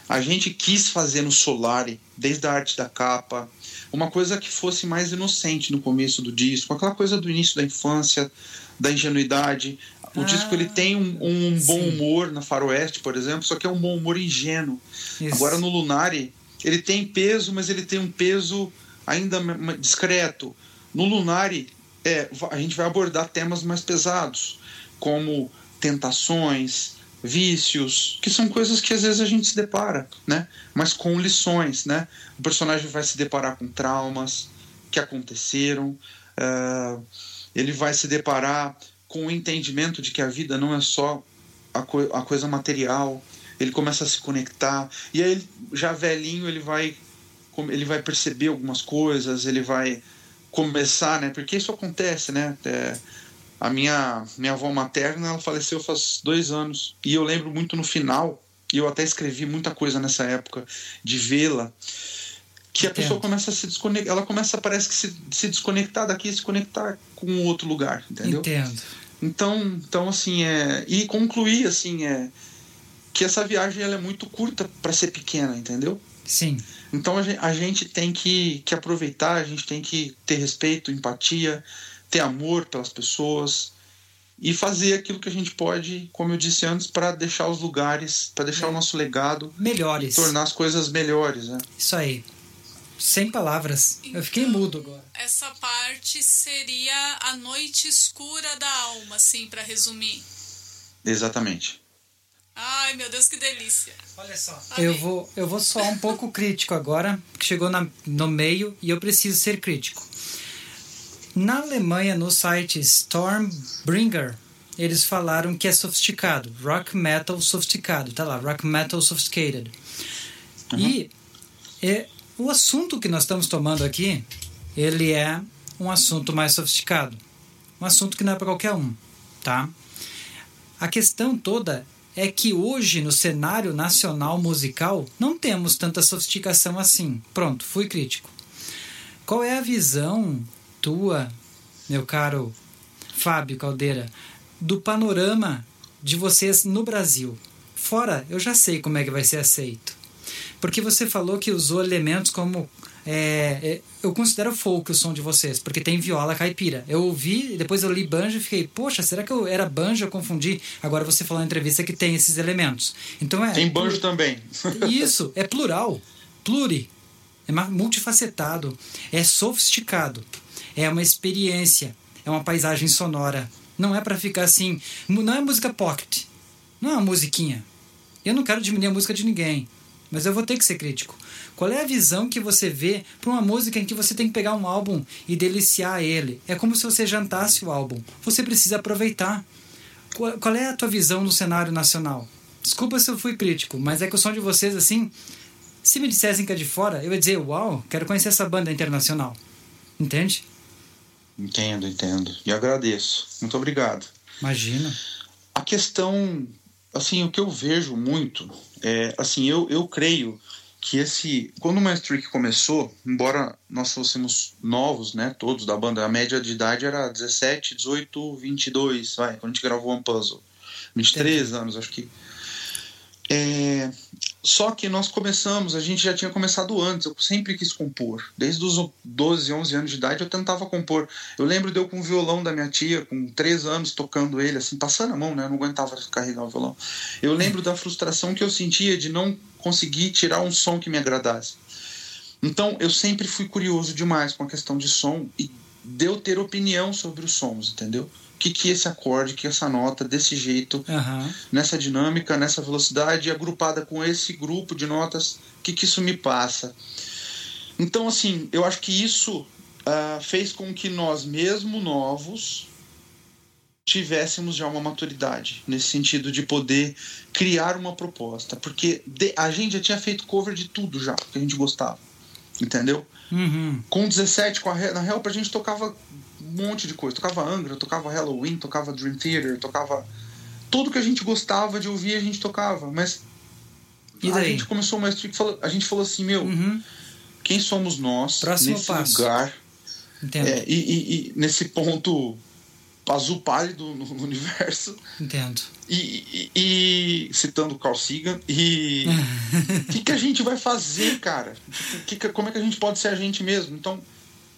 a gente quis fazer no Solari, desde a arte da capa, uma coisa que fosse mais inocente no começo do disco, aquela coisa do início da infância, da ingenuidade. O Ah, disco ele tem um, um bom sim. humor na Faroeste, por exemplo, só que é um bom humor ingênuo. Isso. Agora no Lunari, ele tem peso, mas ele tem um peso ainda discreto. No Lunari, é, a gente vai abordar temas mais pesados, como tentações, vícios, que são coisas que às vezes a gente se depara, né? Mas com lições, né? O personagem vai se deparar com traumas que aconteceram, ah, ele vai se deparar com o entendimento de que a vida não é só a, co- a coisa material, ele começa a se conectar e aí já velhinho ele vai ele vai perceber algumas coisas ele vai começar né porque isso acontece né É, a minha minha avó materna ela faleceu faz dois anos e eu lembro muito no final e eu até escrevi muita coisa nessa época de vê-la que a Entendo. pessoa começa a se desconectar ela começa parece que se, se desconectar daqui e se conectar com outro lugar entendeu Entendo. então, então assim, é, e concluir assim é que essa viagem ela é muito curta para ser pequena, entendeu? Sim. Então a gen- a gente tem que, que aproveitar, a gente tem que ter respeito, empatia, ter amor pelas pessoas e fazer aquilo que a gente pode, como eu disse antes, para deixar os lugares, para deixar o nosso legado, Melhores. tornar as coisas melhores. Né? Isso aí. Sem palavras. Eu fiquei Então, mudo agora. Essa parte seria a noite escura da alma, assim, pra resumir. Exatamente. Ai, meu Deus, que delícia. Olha só. Eu vou, eu vou soar um pouco crítico agora, que chegou na, no meio e eu preciso ser crítico. Na Alemanha, no site Stormbringer, eles falaram que é sofisticado. Rock metal sofisticado. Tá lá, rock metal sophisticated. E é, o assunto que nós estamos tomando aqui, ele é um assunto mais sofisticado. Um assunto que não é para qualquer um, tá? A questão toda é que hoje no cenário nacional musical não temos tanta sofisticação assim. Pronto, fui crítico. Qual é a visão tua, meu caro Fábio Caldeira, do panorama de vocês no Brasil? Fora, eu já sei como é que vai ser aceito. Porque você falou que usou elementos como. é, é, eu considero folk o som de vocês, porque tem viola caipira. Eu ouvi, depois eu li banjo e fiquei, poxa, será que eu era banjo? Eu confundi. Agora você falou na entrevista que tem esses elementos. Então é. Tem banjo também. <laughs> Isso, é plural. Pluri. É multifacetado. É sofisticado. É uma experiência. É uma paisagem sonora. Não é pra ficar assim. Não é música pocket. Não é uma musiquinha. Eu não quero diminuir a música de ninguém. Mas eu vou ter que ser crítico. Qual é a visão que você vê para uma música em que você tem que pegar um álbum e deliciar ele? É como se você jantasse o álbum. Você precisa aproveitar. Qual é a tua visão no cenário nacional? Desculpa se eu fui crítico, mas é que o som de vocês, assim, se me dissessem que é de fora, eu ia dizer, uau, quero conhecer essa banda internacional. Entende? Entendo, entendo. E agradeço. Muito obrigado. Imagina. A questão, assim, o que eu vejo muito é, assim, eu, eu creio que esse, quando o Master Trick começou, embora nós fôssemos novos, né, todos da banda, a média de idade era 17, 18, 22, vai, quando a gente gravou One Puzzle. 23 anos, acho que. É, só que nós começamos, a gente já tinha começado antes, eu sempre quis compor. Desde os 12, 11 anos de idade eu tentava compor. Eu lembro de eu com o violão da minha tia, com 3 anos, tocando ele, assim, passando a mão, né? Eu não aguentava carregar o violão. Eu lembro da frustração que eu sentia de não conseguir tirar um som que me agradasse. Então eu sempre fui curioso demais com a questão de som e de eu ter opinião sobre os sons, entendeu? O que, que esse acorde, que essa nota, desse jeito, Aham. nessa dinâmica, nessa velocidade, agrupada com esse grupo de notas, o que, que isso me passa? Então, assim, eu acho que isso ah, fez com que nós, mesmo novos, tivéssemos já uma maturidade nesse sentido de poder criar uma proposta, porque de- a gente já tinha feito cover de tudo já que a gente gostava, entendeu? Uhum. Com 17, com a, na real, pra gente tocava monte de coisa. Tocava Angra, tocava Halloween, tocava Dream Theater, tocava. Tudo que a gente gostava de ouvir, a gente tocava. Mas E a daí? gente começou mais a gente falou assim, meu, Uhum. quem somos nós Próximo nesse passo. lugar, Entendo. é, e, e- e nesse ponto azul pálido no, no universo, Entendo. e, e- e- citando Carl Sagan, e o <laughs> que, que a gente vai fazer, cara? Que que- como é que a gente pode ser a gente mesmo? Então,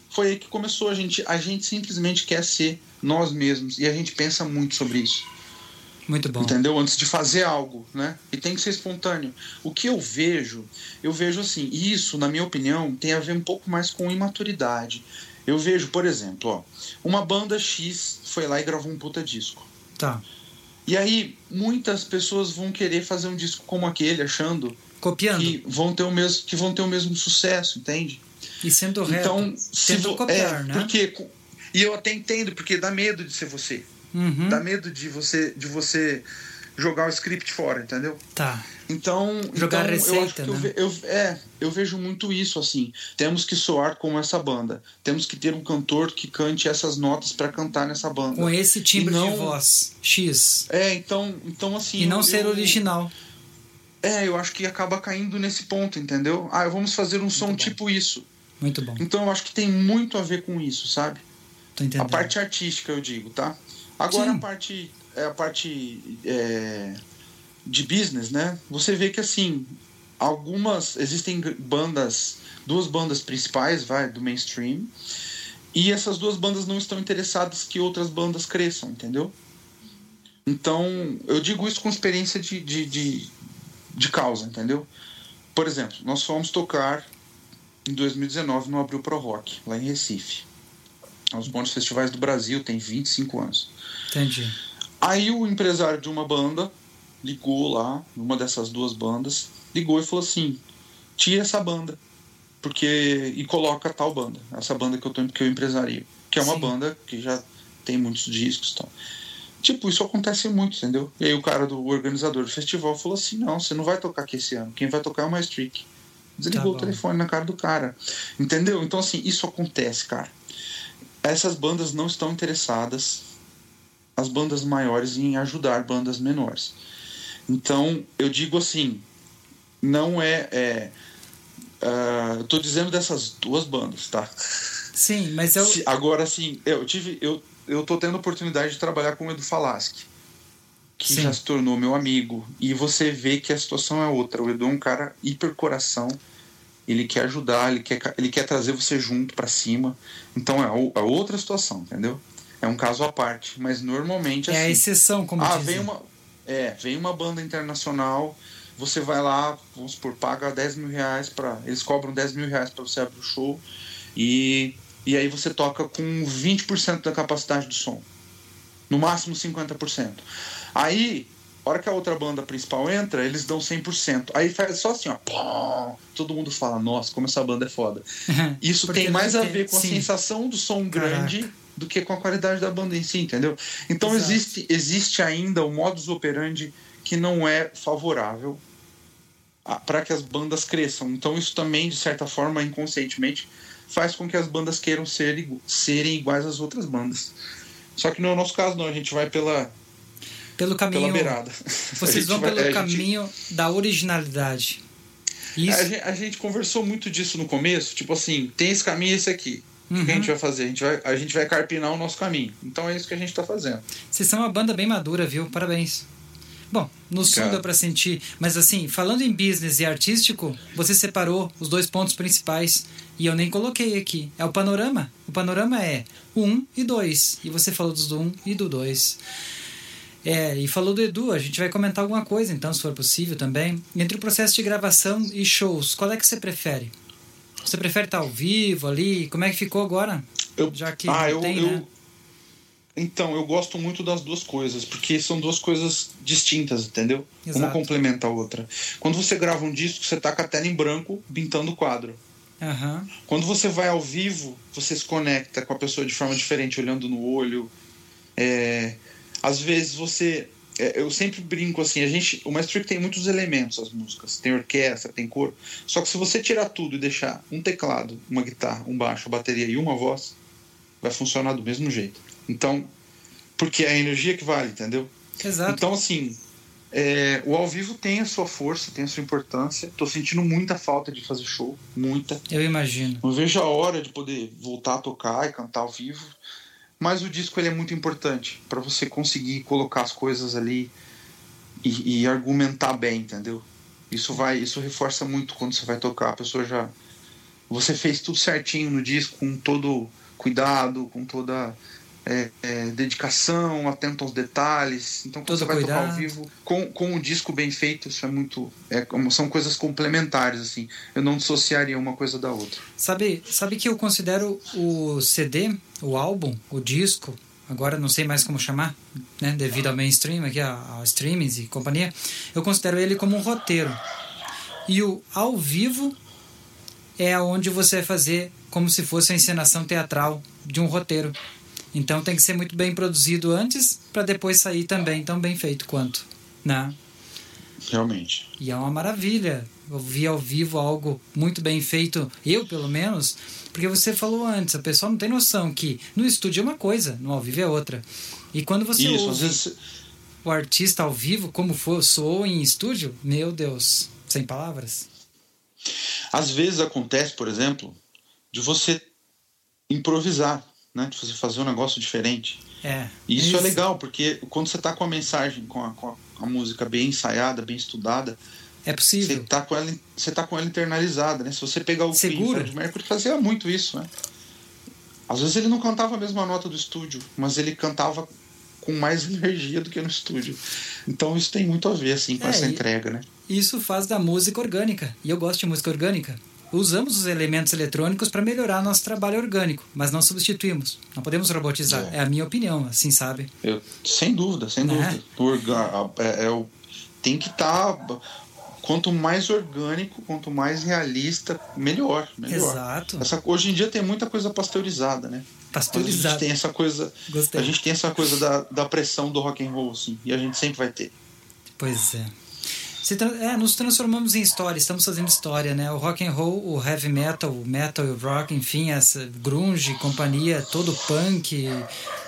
foi aí que começou. A gente, a gente simplesmente quer ser nós mesmos. E a gente pensa muito sobre isso. Muito bom. Entendeu? Antes de fazer algo, né? E tem que ser espontâneo. O que eu vejo, eu vejo assim, isso, na minha opinião, tem a ver um pouco mais com imaturidade. Eu vejo, por exemplo, ó, uma banda X foi lá e gravou um puta disco. Tá. E aí, muitas pessoas vão querer fazer um disco como aquele, achando Copiando. que vão ter o mesmo, que vão ter o mesmo sucesso, entende? E sendo reto. Então, se vo- copiar, é, né? porque e eu até entendo, porque dá medo de ser você. Uhum. Dá medo de você de você jogar o script fora, entendeu? Tá. Então, Jogar então, eu receita, eu, né? ve- eu- é, eu vejo muito isso assim. Temos que soar como essa banda. Temos que ter um cantor que cante essas notas para cantar nessa banda. Com esse timbre não- de voz. X. É, então, então assim. E não eu- ser eu- original. É, eu acho que acaba caindo nesse ponto, entendeu? Ah, vamos fazer um som bom. tipo isso. Muito bom. Então eu acho que tem muito a ver com isso, sabe? Tô entendendo. A parte artística, eu digo, tá? Agora Sim. a parte, é, a parte é, de business, né? Você vê que assim, algumas. Existem bandas, duas bandas principais, vai, do mainstream. E essas duas bandas não estão interessadas que outras bandas cresçam, entendeu? Então, eu digo isso com experiência de, de, de, de causa, entendeu? Por exemplo, nós fomos tocar em 2019 no Abril Pro Rock, lá em Recife. É um dos bons festivais do Brasil, tem 25 anos. Entendi. Aí o empresário de uma banda ligou lá, uma dessas duas bandas, ligou e falou assim: tira essa banda, porque e coloca tal banda, essa banda que eu tô que eu empresario, que é uma Sim. banda que já tem muitos discos, e tal. Tipo, isso acontece muito, entendeu? E aí o cara do organizador do festival falou assim: "Não, você não vai tocar aqui esse ano. Quem vai tocar é o Maestrick". Desligou Tá o telefone na cara do cara. Entendeu? Então assim, isso acontece, cara. Essas bandas não estão interessadas as bandas maiores em ajudar bandas menores. Então, eu digo assim, não é. é ah, eu tô dizendo dessas duas bandas, tá? Sim, mas eu. Se- agora, assim, eu tive. Eu, eu tô tendo a oportunidade de trabalhar com o Edu Falaschi, que Sim. já se tornou meu amigo. E você vê que a situação é outra. O Edu é um cara hiper coração. Ele quer ajudar, ele quer, ele quer trazer você junto pra cima. Então é a outra situação, entendeu? É um caso à parte. Mas normalmente É a assim, exceção, como ah, dizem. vem uma, é, vem uma banda internacional, você vai lá, vamos supor, paga 10 mil reais para Eles cobram 10 mil reais para você abrir o show e, e aí você toca com 20% da capacidade do som. No máximo 50%. Aí, a hora que a outra banda principal entra, eles dão 100%. Aí faz só assim, ó. pom, todo mundo fala, nossa, como essa banda é foda. <laughs> Isso Porque tem mais a ver com a sim. sensação do som Caraca. grande do que com a qualidade da banda em si, entendeu? Então Exato. existe, existe ainda o modus operandi que não é favorável para que as bandas cresçam. Então isso também, de certa forma, inconscientemente, faz com que as bandas queiram ser, serem iguais às outras bandas. Só que no nosso caso não, a gente vai pela, Pelo caminho. pela beirada. Vocês <laughs> gente vão vai- pelo gente- caminho da originalidade. Isso. A gente, a gente conversou muito disso no começo, tipo assim, tem esse caminho e esse aqui. O que a Uhum. gente vai fazer? A gente vai, a gente vai carpinar o nosso caminho. Então é isso que a gente tá fazendo. Vocês são uma banda bem madura, viu? Parabéns. Bom, no Obrigado. deu pra sentir. Mas assim, falando em business e artístico, você separou os dois pontos principais. E eu nem coloquei aqui. É o panorama. O panorama é o 1 e 2. E você falou dos do 1 e do 2. É, e falou do Edu, a gente vai comentar alguma coisa, então, se for possível também. Entre o processo de gravação e shows, qual é que você prefere? Você prefere estar ao vivo ali? Como é que ficou agora? Eu, Já que ah, eu, tem, eu- né? Então, eu gosto muito das duas coisas, porque são duas coisas distintas, entendeu? Exato. Uma complementa a outra. Quando você grava um disco, você tá com a tela em branco, pintando o quadro. Aham. Quando você vai ao vivo, você se conecta com a pessoa de forma diferente, olhando no olho. É, às vezes você. é, eu sempre brinco assim, a gente. O Master tem muitos elementos, as músicas. Tem orquestra, tem coro. Só que se você tirar tudo e deixar um teclado, uma guitarra, um baixo, uma bateria e uma voz, vai funcionar do mesmo jeito. Então, porque é a energia que vale, entendeu? Exato. Então, assim, é, o ao vivo tem a sua força, tem a sua importância. Tô sentindo muita falta de fazer show, muita. Eu imagino. Não vejo a hora de poder voltar a tocar e cantar ao vivo. Mas o disco ele é muito importante para você conseguir colocar as coisas ali e, e argumentar bem, entendeu? Isso vai, isso reforça muito quando você vai tocar. A pessoa já, você fez tudo certinho no disco, com todo cuidado, com toda é, é, dedicação, atento aos detalhes. Então, quando Todo você vai tocar ao cuidado. vivo, com, com o disco bem feito, isso é muito, é, são coisas complementares assim. Eu não dissociaria uma coisa da outra. Sabe, sabe que eu considero o CD, o álbum, o disco, agora não sei mais como chamar, né, devido ao mainstream, aqui a, a streamings e companhia, eu considero ele como um roteiro. E o ao vivo é onde você vai fazer como se fosse a encenação teatral de um roteiro. Então tem que ser muito bem produzido antes para depois sair também tão bem feito quanto, né? Realmente. E é uma maravilha ouvir ao vivo algo muito bem feito, eu pelo menos, porque você falou antes, a pessoa não tem noção que no estúdio é uma coisa, no ao vivo é outra. E quando você Isso, ouve vezes. o artista ao vivo, como for, soou em estúdio, meu Deus, sem palavras. Às vezes acontece, por exemplo, de você improvisar, né? De você fazer um negócio diferente. É. E isso, é legal, porque quando você tá com a mensagem, com a, com a música bem ensaiada, bem estudada, É Você possível. tá com ela, você tá com ela internalizada, né? Se você pegar o Queen, Segura. o Fred Mercury fazia muito isso, né? Às vezes ele não cantava a mesma nota do estúdio, mas ele cantava com mais <laughs> energia do que no estúdio. Então isso tem muito a ver, assim, com É, essa entrega, né? Isso faz da música orgânica. E eu gosto de música orgânica. Usamos os elementos eletrônicos para melhorar nosso trabalho orgânico, mas não substituímos. Não podemos robotizar. É. É, a minha opinião, assim, sabe? Eu, sem dúvida, sem Né? dúvida. O orga- é, é o, tem que estar. Quanto mais orgânico, quanto mais realista, melhor. melhor. Exato. Essa, hoje em dia tem muita coisa pasteurizada, né? Mas A gente tem essa coisa. Gostei. A gente tem essa coisa da, da pressão do rock and roll, assim. E a gente sempre vai ter. Pois é. É, nos transformamos em história, estamos fazendo história, né? O rock and roll, o heavy metal, o metal e o rock, enfim, essa grunge, companhia, todo punk,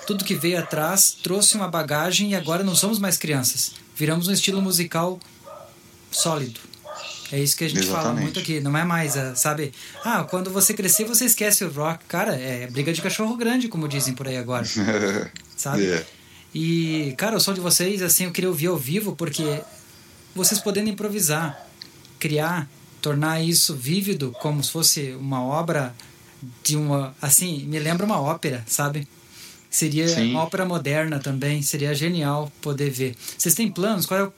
tudo que veio atrás trouxe uma bagagem e agora não somos mais crianças. Viramos um estilo musical sólido. É isso que a gente fala Exatamente. muito aqui, não é mais, ah, sabe? Ah, quando você crescer, você esquece o rock. Cara, é briga de cachorro grande, como dizem por aí agora. <laughs> sabe? É. E, cara, o som de vocês, assim, eu queria ouvir ao vivo, porque vocês podendo improvisar, criar, tornar isso vívido, como se fosse uma obra de uma. Assim, me lembra uma ópera, sabe? Seria Sim. uma ópera moderna também, seria genial poder ver. Vocês têm planos? Qual é o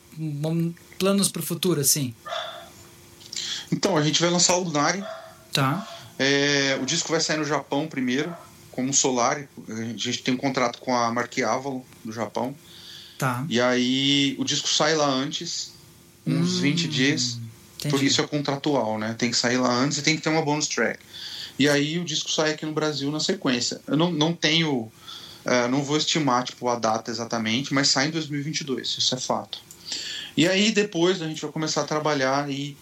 planos para o futuro, assim? Então, a gente vai lançar o Lunari. Tá? É, o disco vai sair no Japão primeiro, como Solari. A gente tem um contrato com a Marque Avalon do Japão. Tá. E aí o disco sai lá antes, uns Hum, 20 dias. Por entendi. isso é contratual, né? Tem que sair lá antes e tem que ter uma bonus track. E aí o disco sai aqui no Brasil na sequência. Eu não, não tenho. eh, não vou estimar tipo, a data exatamente, mas sai em 2022, isso é fato. E aí depois a gente vai começar a trabalhar aí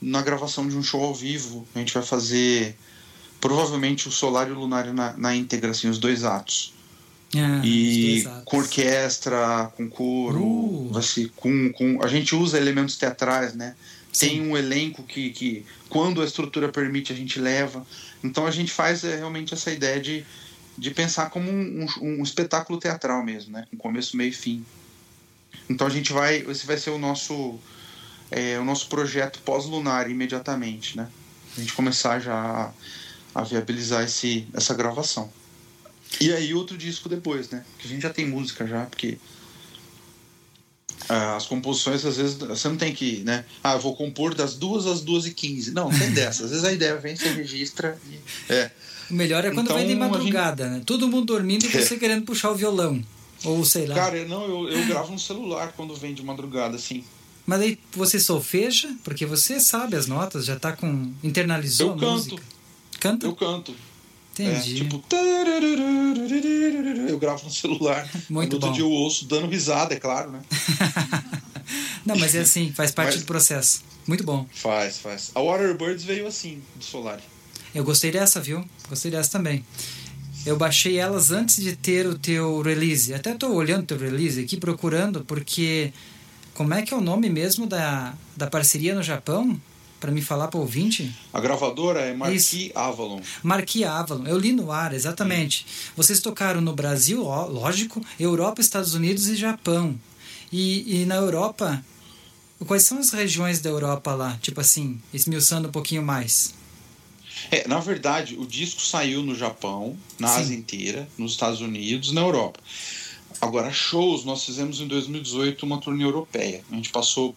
na gravação de um show ao vivo. A gente vai fazer provavelmente o Solar e o Lunário na, na íntegra, assim, os dois atos. Ah, E dois atos. com orquestra, com coro, Uh. ser com, com. A gente usa elementos teatrais, né? Sim. Tem um elenco que, que, quando a estrutura permite, a gente leva. Então a gente faz é, realmente essa ideia de, de pensar como um, um, um espetáculo teatral mesmo, né? Com começo, meio e fim. Então a gente vai. Esse vai ser o nosso. é, o nosso projeto pós-lunar imediatamente, né? A gente começar já a, a viabilizar esse, essa gravação. E aí outro disco depois, né? Que a gente já tem música já, porque ah, as composições às vezes você não tem que, né? Ah, eu vou compor das duas às duas e quinze. Não, tem dessa. Às vezes a ideia vem, você registra e. É. O melhor é quando Então, vem de gente- madrugada, né? Todo mundo dormindo e <laughs> É. você querendo puxar o violão. Ou sei lá. Cara, não, eu, eu gravo no celular quando vem de madrugada, assim. Mas aí você solfeja, porque você sabe as notas, já tá com. internalizou Eu a canto. música. Canta? Eu canto. Entendi. É, tipo. Eu gravo no celular. Muito no outro bom. dia eu ouço dando risada, é claro, né? Não, mas é assim, faz parte Mas- do processo. Muito bom. Faz, faz. A Waterbirds veio assim, do Solar. Eu gostei dessa, viu? Gostei dessa também. Eu baixei elas antes de ter o teu release. Até tô olhando o teu release aqui, procurando, porque. Como é que é o nome mesmo da, da parceria no Japão? Para me falar para o ouvinte? A gravadora é Marquis Isso. Avalon. Marquis Avalon. Eu li no ar, exatamente. Vocês tocaram no Brasil, ó, lógico, Europa, Estados Unidos e Japão. E, e na Europa, quais são as regiões da Europa lá? Tipo assim, esmiuçando um pouquinho mais. É, na verdade, o disco saiu no Japão, na Sim. Ásia inteira, nos Estados Unidos, na Europa. Agora, shows, nós fizemos em 2018 uma turnê europeia. A gente passou.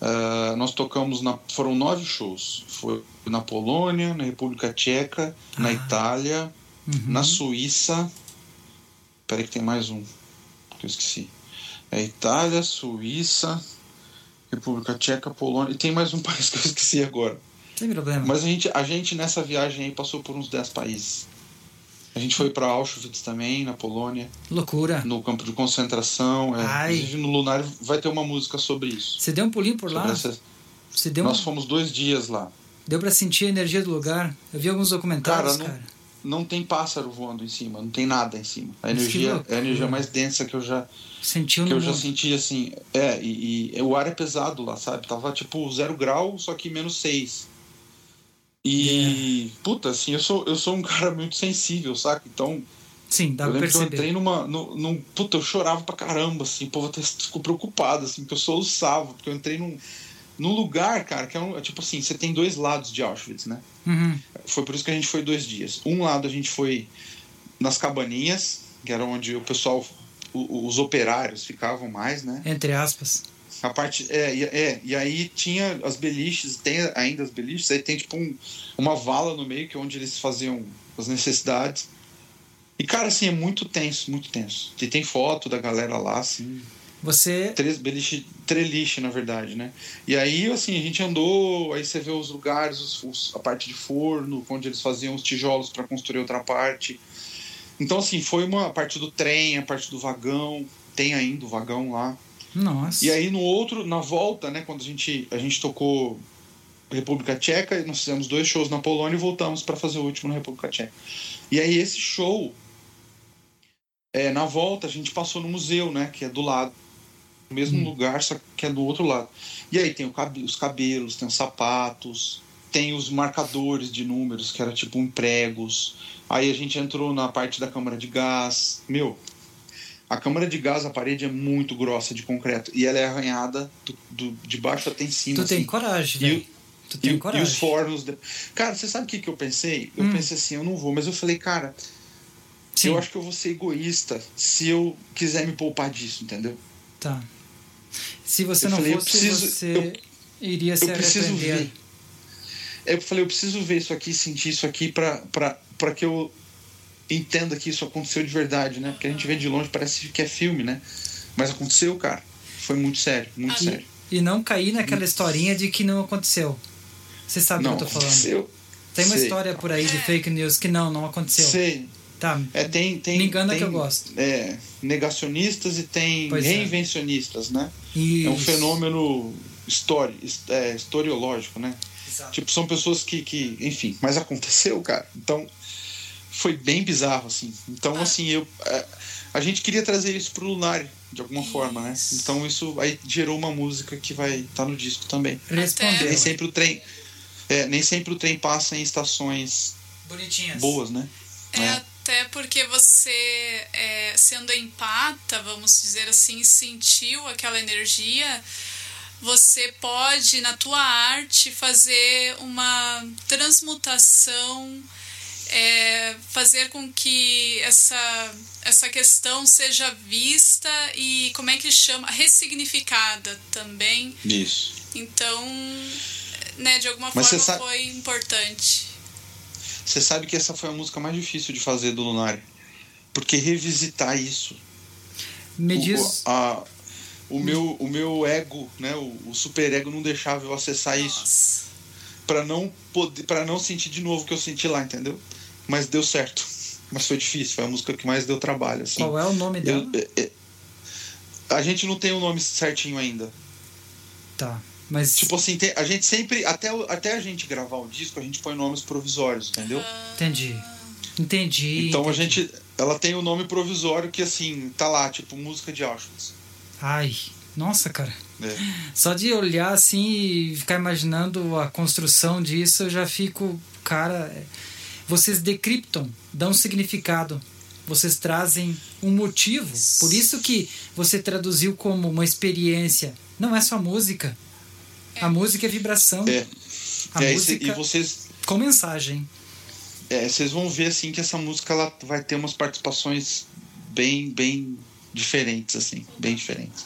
ah, nós tocamos na. Foram nove shows. Foi na Polônia, na República Tcheca, na Ah. Itália, Uhum. na Suíça. Peraí que tem mais um que eu esqueci. É Itália, Suíça, República Tcheca, Polônia. E tem mais um <laughs> país que eu esqueci agora. Sem problema. Mas a gente, a gente nessa viagem aí passou por uns 10 países. A gente foi para Auschwitz também, na Polônia, Loucura. no campo de concentração. É. Inclusive no Lunar vai ter uma música sobre isso. Você deu um pulinho por lá? essa- Você deu, Nós um... fomos dois dias lá. deu pra sentir a energia do lugar? Eu vi alguns documentários, Cara, cara. não- Não tem pássaro voando em cima, não tem nada em cima. A Mas energia é a energia mais densa que eu já, Sentiu que eu já mundo. senti assim. É, e, e o ar é pesado lá, sabe? Tava tipo zero grau, só que menos seis. E, puta, assim, eu sou, eu sou um <laughs> cara muito sensível, saca? Então, Sim, dá eu pra lembro que eu perceber. entrei numa. No, num, puta, eu chorava pra caramba, assim, o povo até ficou preocupado, assim, porque eu soluçava, porque eu entrei num, num lugar, cara, que é um, é tipo assim, você tem dois lados de Auschwitz, né? Uhum. Foi por isso que a gente foi dois dias. Um lado a gente foi nas cabaninhas, que era onde o pessoal, o- os operários ficavam mais, né? Entre aspas. A parte. É, e- é, e aí tinha as beliches, tem ainda as beliches, aí tem tipo um, uma vala no meio, que é onde eles faziam as necessidades. E, cara, assim, é muito tenso, muito tenso. E tem foto da galera lá, assim. Você. Três beliche, treliche, na verdade, né? E aí, assim, a gente andou, aí você vê os lugares, os- os- a parte de forno, onde eles faziam os tijolos para construir outra parte. Então, assim, foi uma a parte do trem, a parte do vagão, tem ainda o vagão lá. Nossa. E aí no outro, na volta, né, quando a gente, a gente tocou República Tcheca, nós fizemos dois shows na Polônia e voltamos para fazer o último na República Tcheca. E aí esse show, é, na volta a gente passou no museu, né, que é do lado, no mesmo lugar, só que é do outro lado. E aí tem o cabe- os cabelos, tem os sapatos, tem os marcadores de números, que era tipo empregos. Aí a gente entrou na parte da câmara de gás. Meu, a câmara de gás, a parede é muito grossa de concreto. E ela é arranhada do, do- de baixo até em cima. Tu tem assim. coragem, E o- velho. Tu E, tem o- e coragem. os fornos. de- Cara, você sabe o que, que eu pensei? Eu Hum. pensei assim, eu não vou, mas eu falei, cara, Sim, eu acho que eu vou ser egoísta se eu quiser me poupar disso, entendeu? tá. Se você Eu não falei, eu fosse, preciso- você eu- iria se eu preciso arrepender. ver. Eu falei, eu preciso ver isso aqui, sentir isso aqui pra que eu entenda que isso aconteceu de verdade, né? Porque a gente vê de longe, parece que é filme, né? Mas aconteceu, cara. Foi muito sério, muito Ah, sério. E não cair naquela historinha de que não aconteceu. Você sabe Não, o que eu tô falando. aconteceu. Tem uma Sei. história por aí de fake news que não, não aconteceu. Sei. Tá. É, tem, tem, Me engana tem, que eu gosto. É, negacionistas e tem Pois é. reinvencionistas, né? E É um fenômeno histori, his- é, historiológico, né? Exato. Tipo, são pessoas que, que, enfim, mas aconteceu, cara. Então, foi bem bizarro, assim. Então, Ah. assim, eu, é, a gente queria trazer isso pro Lunário, de alguma forma, né? Isso. Então, isso aí gerou uma música que vai estar no disco também. Respondeu. Nem sempre o trem, é, nem sempre o trem passa em estações Bonitinhas. boas, né? É, É. até porque você, é, sendo empata, vamos dizer assim, sentiu aquela energia, você pode, na tua arte, fazer uma transmutação, é, fazer com que essa, essa questão seja vista e, como é que chama? Ressignificada também. Isso. Então, né, de alguma Mas forma sabe- foi importante. Você sabe que essa foi a música mais difícil de fazer do Lunário. Porque revisitar isso. Me o, diz. a- o, meu, o meu ego, né? O, o super ego não deixava eu acessar isso. Nossa. Pra não poder, para não sentir de novo o que eu senti lá, entendeu? Mas deu certo. Mas foi difícil, foi a música que mais deu trabalho, assim. Qual é o nome dela? Eu- é- é- a gente não tem o nome certinho ainda. Tá. Mas. Tipo assim, a gente sempre, até, até a gente gravar o disco, a gente põe nomes provisórios, entendeu? Entendi. Entendi. Então a entendi. gente. Ela tem o nome provisório que assim, tá lá, tipo, música de Auschwitz. Ai. Nossa, cara. É. <laughs> Só de olhar assim e ficar imaginando a construção disso, eu já fico. Cara. é, Vocês decriptam, dão significado. Vocês trazem um motivo. Por isso que você traduziu como uma experiência. Não é só música. A música é vibração. É. A É, e música e vocês, com mensagem. é, vocês vão ver assim que essa música ela vai ter umas participações bem, bem diferentes, assim, bem diferentes.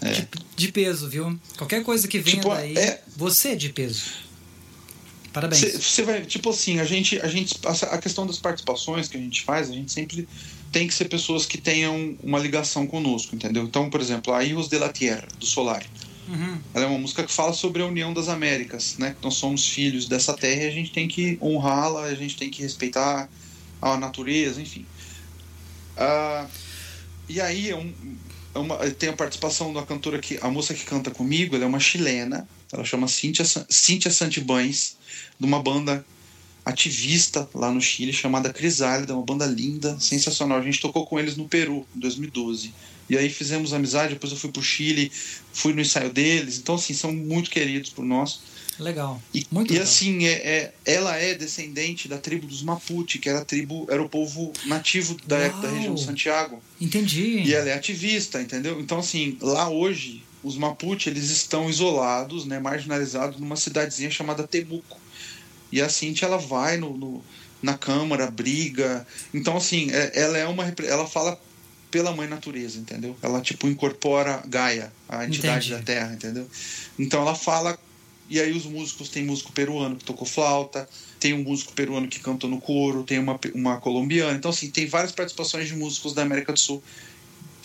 É. De, de peso, viu? Qualquer coisa que venha Tipo, daí, é- você é de peso. Parabéns. Você vai, tipo assim, a gente, a gente, a questão das participações que a gente faz, a gente sempre tem que ser pessoas que tenham uma ligação conosco, entendeu? Então, por exemplo, a Hijos de la Tierra, do Solar. Uhum. Ela é uma música que fala sobre a união das Américas, né? Que nós somos filhos dessa terra e a gente tem que honrá-la, a gente tem que respeitar a natureza, enfim. Ah, e aí é um- é uma- tem a participação da cantora que a moça que canta comigo, ela é uma chilena, ela chama Cíntia, Cíntia Santibães, de uma banda ativista lá no Chile chamada Crisálida, uma banda linda, sensacional. A gente tocou com eles no Peru em 2012. E aí fizemos amizade, depois eu fui pro Chile, fui no ensaio deles. Então, assim, são muito queridos por nós. Legal. E, Muito e legal. assim, é, é- ela é descendente da tribo dos Mapuche, que era a tribo, era o povo nativo da, Uau. da região de Santiago. Entendi. E ela é ativista, entendeu? Então, assim, lá hoje, os Mapuche, eles estão isolados, né, marginalizados numa cidadezinha chamada Temuco. E a Cintia, ela vai no, no- na Câmara, briga. Então, assim, é- ela é uma. Ela fala pela mãe natureza, entendeu? Ela, tipo, incorpora Gaia, a entidade Entendi. da Terra, entendeu? Então ela fala. E aí os músicos, tem músico peruano que tocou flauta, tem um músico peruano que cantou no coro, tem uma, uma colombiana. Então, assim, tem várias participações de músicos da América do Sul,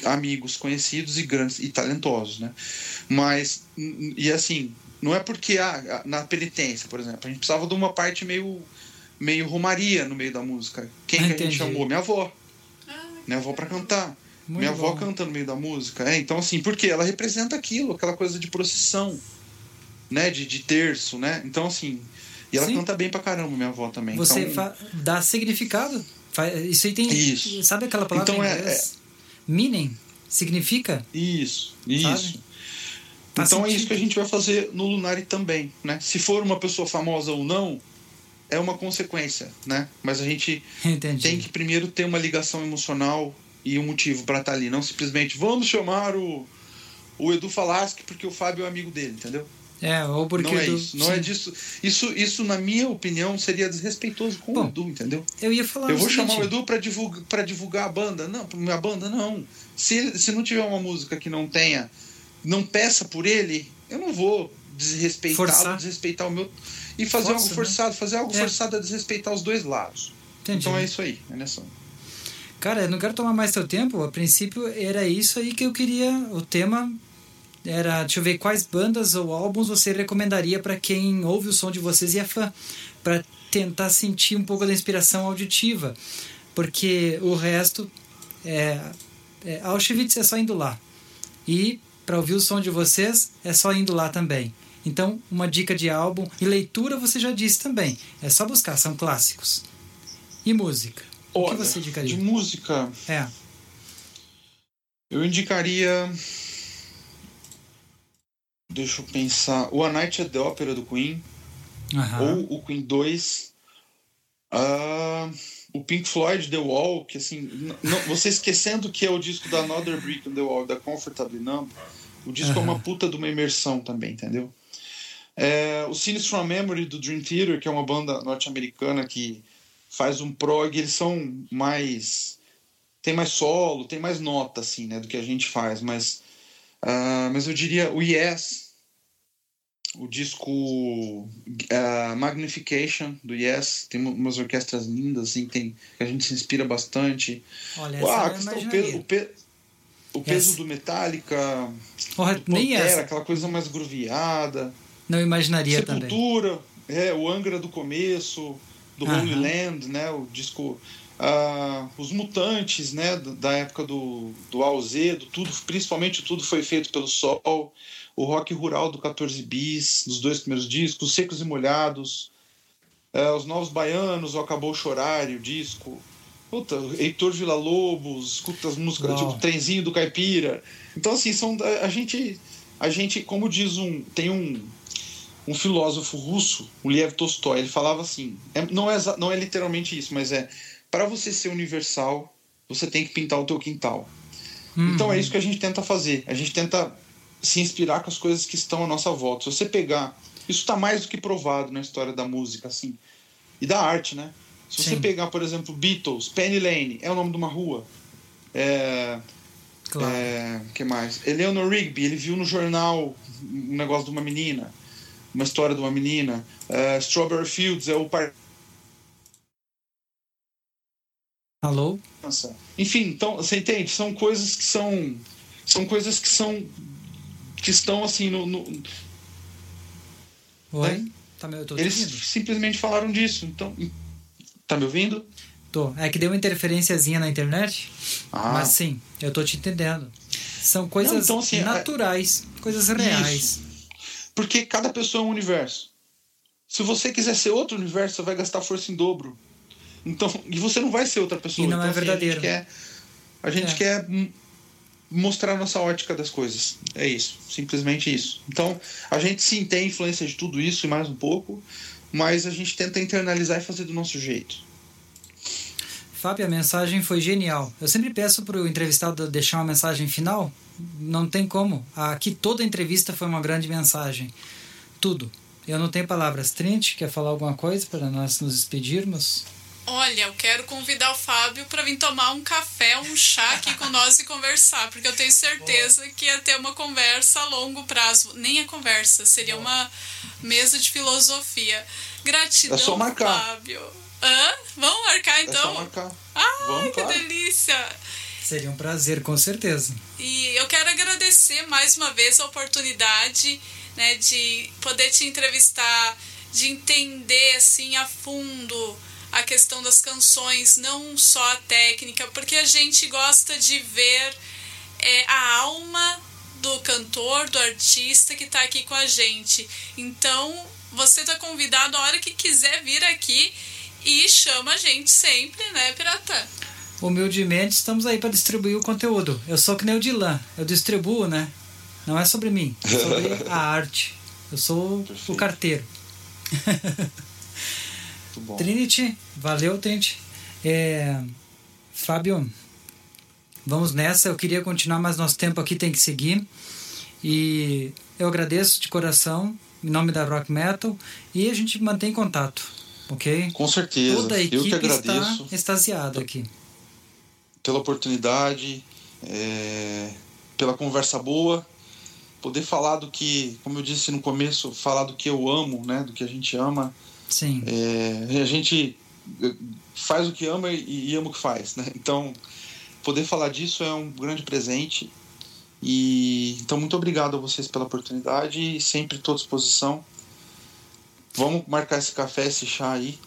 amigos, conhecidos e grandes e talentosos, né? Mas, e assim, não é porque ah, na penitência, por exemplo, a gente precisava de uma parte meio, meio romaria no meio da música. Quem que a gente chamou? Minha avó. Ah, Minha avó para cantar. Muito Minha avó bom. canta no meio da música. É, então, assim, porque ela representa aquilo, aquela coisa de procissão, né? De, de terço, né? Então, assim. E ela Sim. canta bem pra caramba, minha avó também. Você então, dá significado. Isso aí tem. Isso. Sabe aquela palavra Então em é- inglês? Meaning. Significa? Isso, isso. Sabe? Então é isso que a gente vai fazer no Lunari também, né? Se for uma pessoa famosa ou não, é uma consequência, né? Mas a gente Entendi. tem que primeiro ter uma ligação emocional e um motivo para estar ali, não simplesmente vamos chamar o, o Edu Falaschi porque o Fábio é amigo dele, entendeu? É, ou porque. não é do- isso, não é disso. Isso, isso, na minha opinião, seria desrespeitoso com Bom, o Edu, entendeu? Eu ia falar Eu vou seguinte, chamar o Edu para divulgar, pra divulgar a banda. Não, pra minha banda não. Se, se não tiver uma música que não tenha, não peça por ele, eu não vou desrespeitá-lo, desrespeitar o meu. E fazer Força, algo né? forçado, fazer algo É. forçado a desrespeitar os dois lados. Entendi. Então é isso aí, é nessa. Cara, eu não quero tomar mais teu tempo. A princípio era isso aí que eu queria. O tema era, deixa eu ver, quais bandas ou álbuns você recomendaria para quem ouve o som de vocês e é fã, para tentar sentir um pouco da inspiração auditiva, porque o resto é, é Auschwitz é só indo lá e para ouvir o som de vocês é só indo lá também. Então, uma dica de álbum e leitura você já disse também. É só buscar, são clássicos. E música. o que Olha, você indicaria? De música, É. eu indicaria. Deixa eu pensar. O A Night at the Opera do Queen. Aham. ou o Queen 2, ah, o Pink Floyd The Wall, que assim, não- você esquecendo que é o disco da Another Brick in the Wall, da Comfortably Numb, o disco é Aham. uma puta de uma imersão também, entendeu? É, o Scenes from Memory do Dream Theater, que é uma banda norte-americana que faz um prog, eles são mais tem mais solo, tem mais nota assim, né, do que a gente faz, mas ah, mas eu diria o Yes o disco ah, Magnification do Yes tem umas orquestras lindas assim tem que a gente se inspira bastante Olha, ah, questão, o, peso, o, pe- o peso do Metallica Porra, do nem Pantera, essa. aquela coisa mais grooveada Não imaginaria também. Sepultura é o Angra do começo do Aham. Holy Land né o disco ah, os Mutantes né da época do do do tudo principalmente tudo foi feito pelo Sol o rock rural do 14 bis dos dois primeiros discos Secos e Molhados é, os Novos Baianos o Acabou Chorar o disco Puta, Heitor Villa-Lobos, escuta as músicas, Uau. tipo Trenzinho do Caipira. Então, assim, são, a gente, a gente, como diz um, tem um, um filósofo russo, o Lev Tolstói, ele falava assim, é- não, é, não é literalmente isso, mas é, para você ser universal, você tem que pintar o teu quintal. Hum, Então é isso que a gente tenta fazer. A gente tenta se inspirar com as coisas que estão à nossa volta. Se você pegar, isso está mais do que provado na história da música, assim, e da arte, né? Se você Sim. pegar, por exemplo, Beatles, Penny Lane, é o nome de uma rua. É, Claro. é, que mais? Eleanor Rigby, ele viu no jornal um negócio de uma menina, uma história de uma menina. É, Strawberry Fields é o par Alô? Enfim, então, você entende? São coisas que são. São coisas que são. Que estão assim no. no- Oi? É. Tá me, eles ouvindo? simplesmente falaram disso. Então. Tá me ouvindo? Tô. É que deu uma interferenciazinha na internet, Ah. mas sim, eu tô te entendendo. São coisas Não, então, assim, é- naturais, coisas reais. Porque cada pessoa é um universo. Se você quiser ser outro universo, você vai gastar força em dobro. Então, <laughs> e você não vai ser outra pessoa. E não então, é assim, verdadeiro. A gente quer, a gente É. quer mostrar nossa ótica das coisas. É isso. Simplesmente isso. Então, a gente sim tem influência de tudo isso e mais um pouco, mas a gente tenta internalizar e fazer do nosso jeito. Fábio, a mensagem foi genial. Eu sempre peço pro entrevistado deixar uma mensagem final. não tem como. Aqui toda entrevista foi uma grande mensagem. Tudo. Eu não tenho palavras. Trint, quer falar alguma coisa para nós nos despedirmos? Olha, eu quero convidar o Fábio para vir tomar um café, um chá aqui com nós e conversar, porque eu tenho certeza que ia ter uma conversa a longo prazo. Nem a conversa, seria uma mesa de filosofia. Gratidão, É só marcar. Fábio. Hã? Vamos marcar É então? só marcar. Ai, Vamos, que claro. delícia! Seria um prazer, com certeza. E eu quero agradecer mais uma vez a oportunidade né, de poder te entrevistar, de entender assim a fundo a questão das canções, não só a técnica, porque a gente gosta de ver é, a alma do cantor, do artista que está aqui com a gente. Então, você está convidado a hora que quiser vir aqui e chama a gente sempre, né, Pirata? Humildemente, estamos aí para distribuir o conteúdo. Eu sou que nem o Dilan, eu distribuo, né? Não é sobre mim, é sobre <laughs> a arte. Eu sou o Perfeito. carteiro. <laughs> Trinity, valeu, Trinity. É, Fábio, vamos nessa. Eu queria continuar, mas nosso tempo aqui tem que seguir. E eu agradeço de coração, em nome da Rock Metal, e a gente mantém contato, ok? Com certeza. Toda a eu que equipe está agradeço extasiada aqui. pela oportunidade, é, pela conversa boa, poder falar do que, como eu disse no começo, falar do que eu amo, né, do que a gente ama. Sim, É, a gente faz o que ama e, e ama o que faz, né? Então, poder falar disso é um grande presente. E então muito obrigado a vocês pela oportunidade e sempre estou à disposição. Vamos marcar esse café, esse chá aí.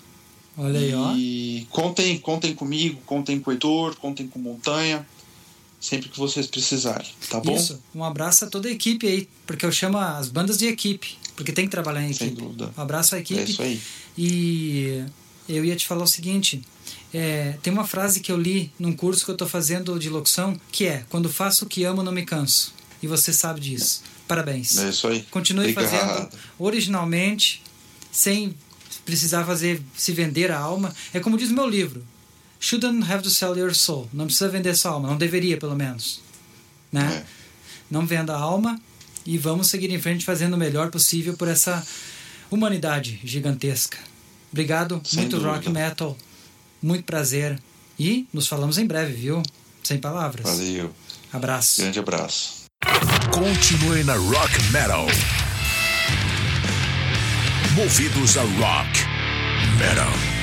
olha aí, ó. E contem, contem comigo, contem com o Heitor, contem com Montanha, sempre que vocês precisarem, tá bom? Isso, um abraço a toda a equipe aí, porque eu chamo as bandas de equipe, porque tem que trabalhar em Sem equipe. dúvida. Um abraço à equipe. É isso aí. E eu ia te falar o seguinte: é, tem uma frase que eu li num curso que eu estou fazendo de locução, que é: Quando faço o que amo, não me canso. E você sabe disso. Parabéns. É isso aí. Continue Obrigado. fazendo originalmente, sem precisar fazer se vender a alma. É como diz meu livro: Shouldn't have to sell your soul. Não precisa vender sua alma, não deveria, pelo menos. Né? É. Não venda a alma e vamos seguir em frente fazendo o melhor possível por essa humanidade gigantesca. Obrigado, Sem muito dúvida. rock metal, muito prazer e nos falamos em breve, viu? Sem palavras. Valeu. Abraço. Grande abraço. Continue na Rock Metal. Movidos a Rock Metal.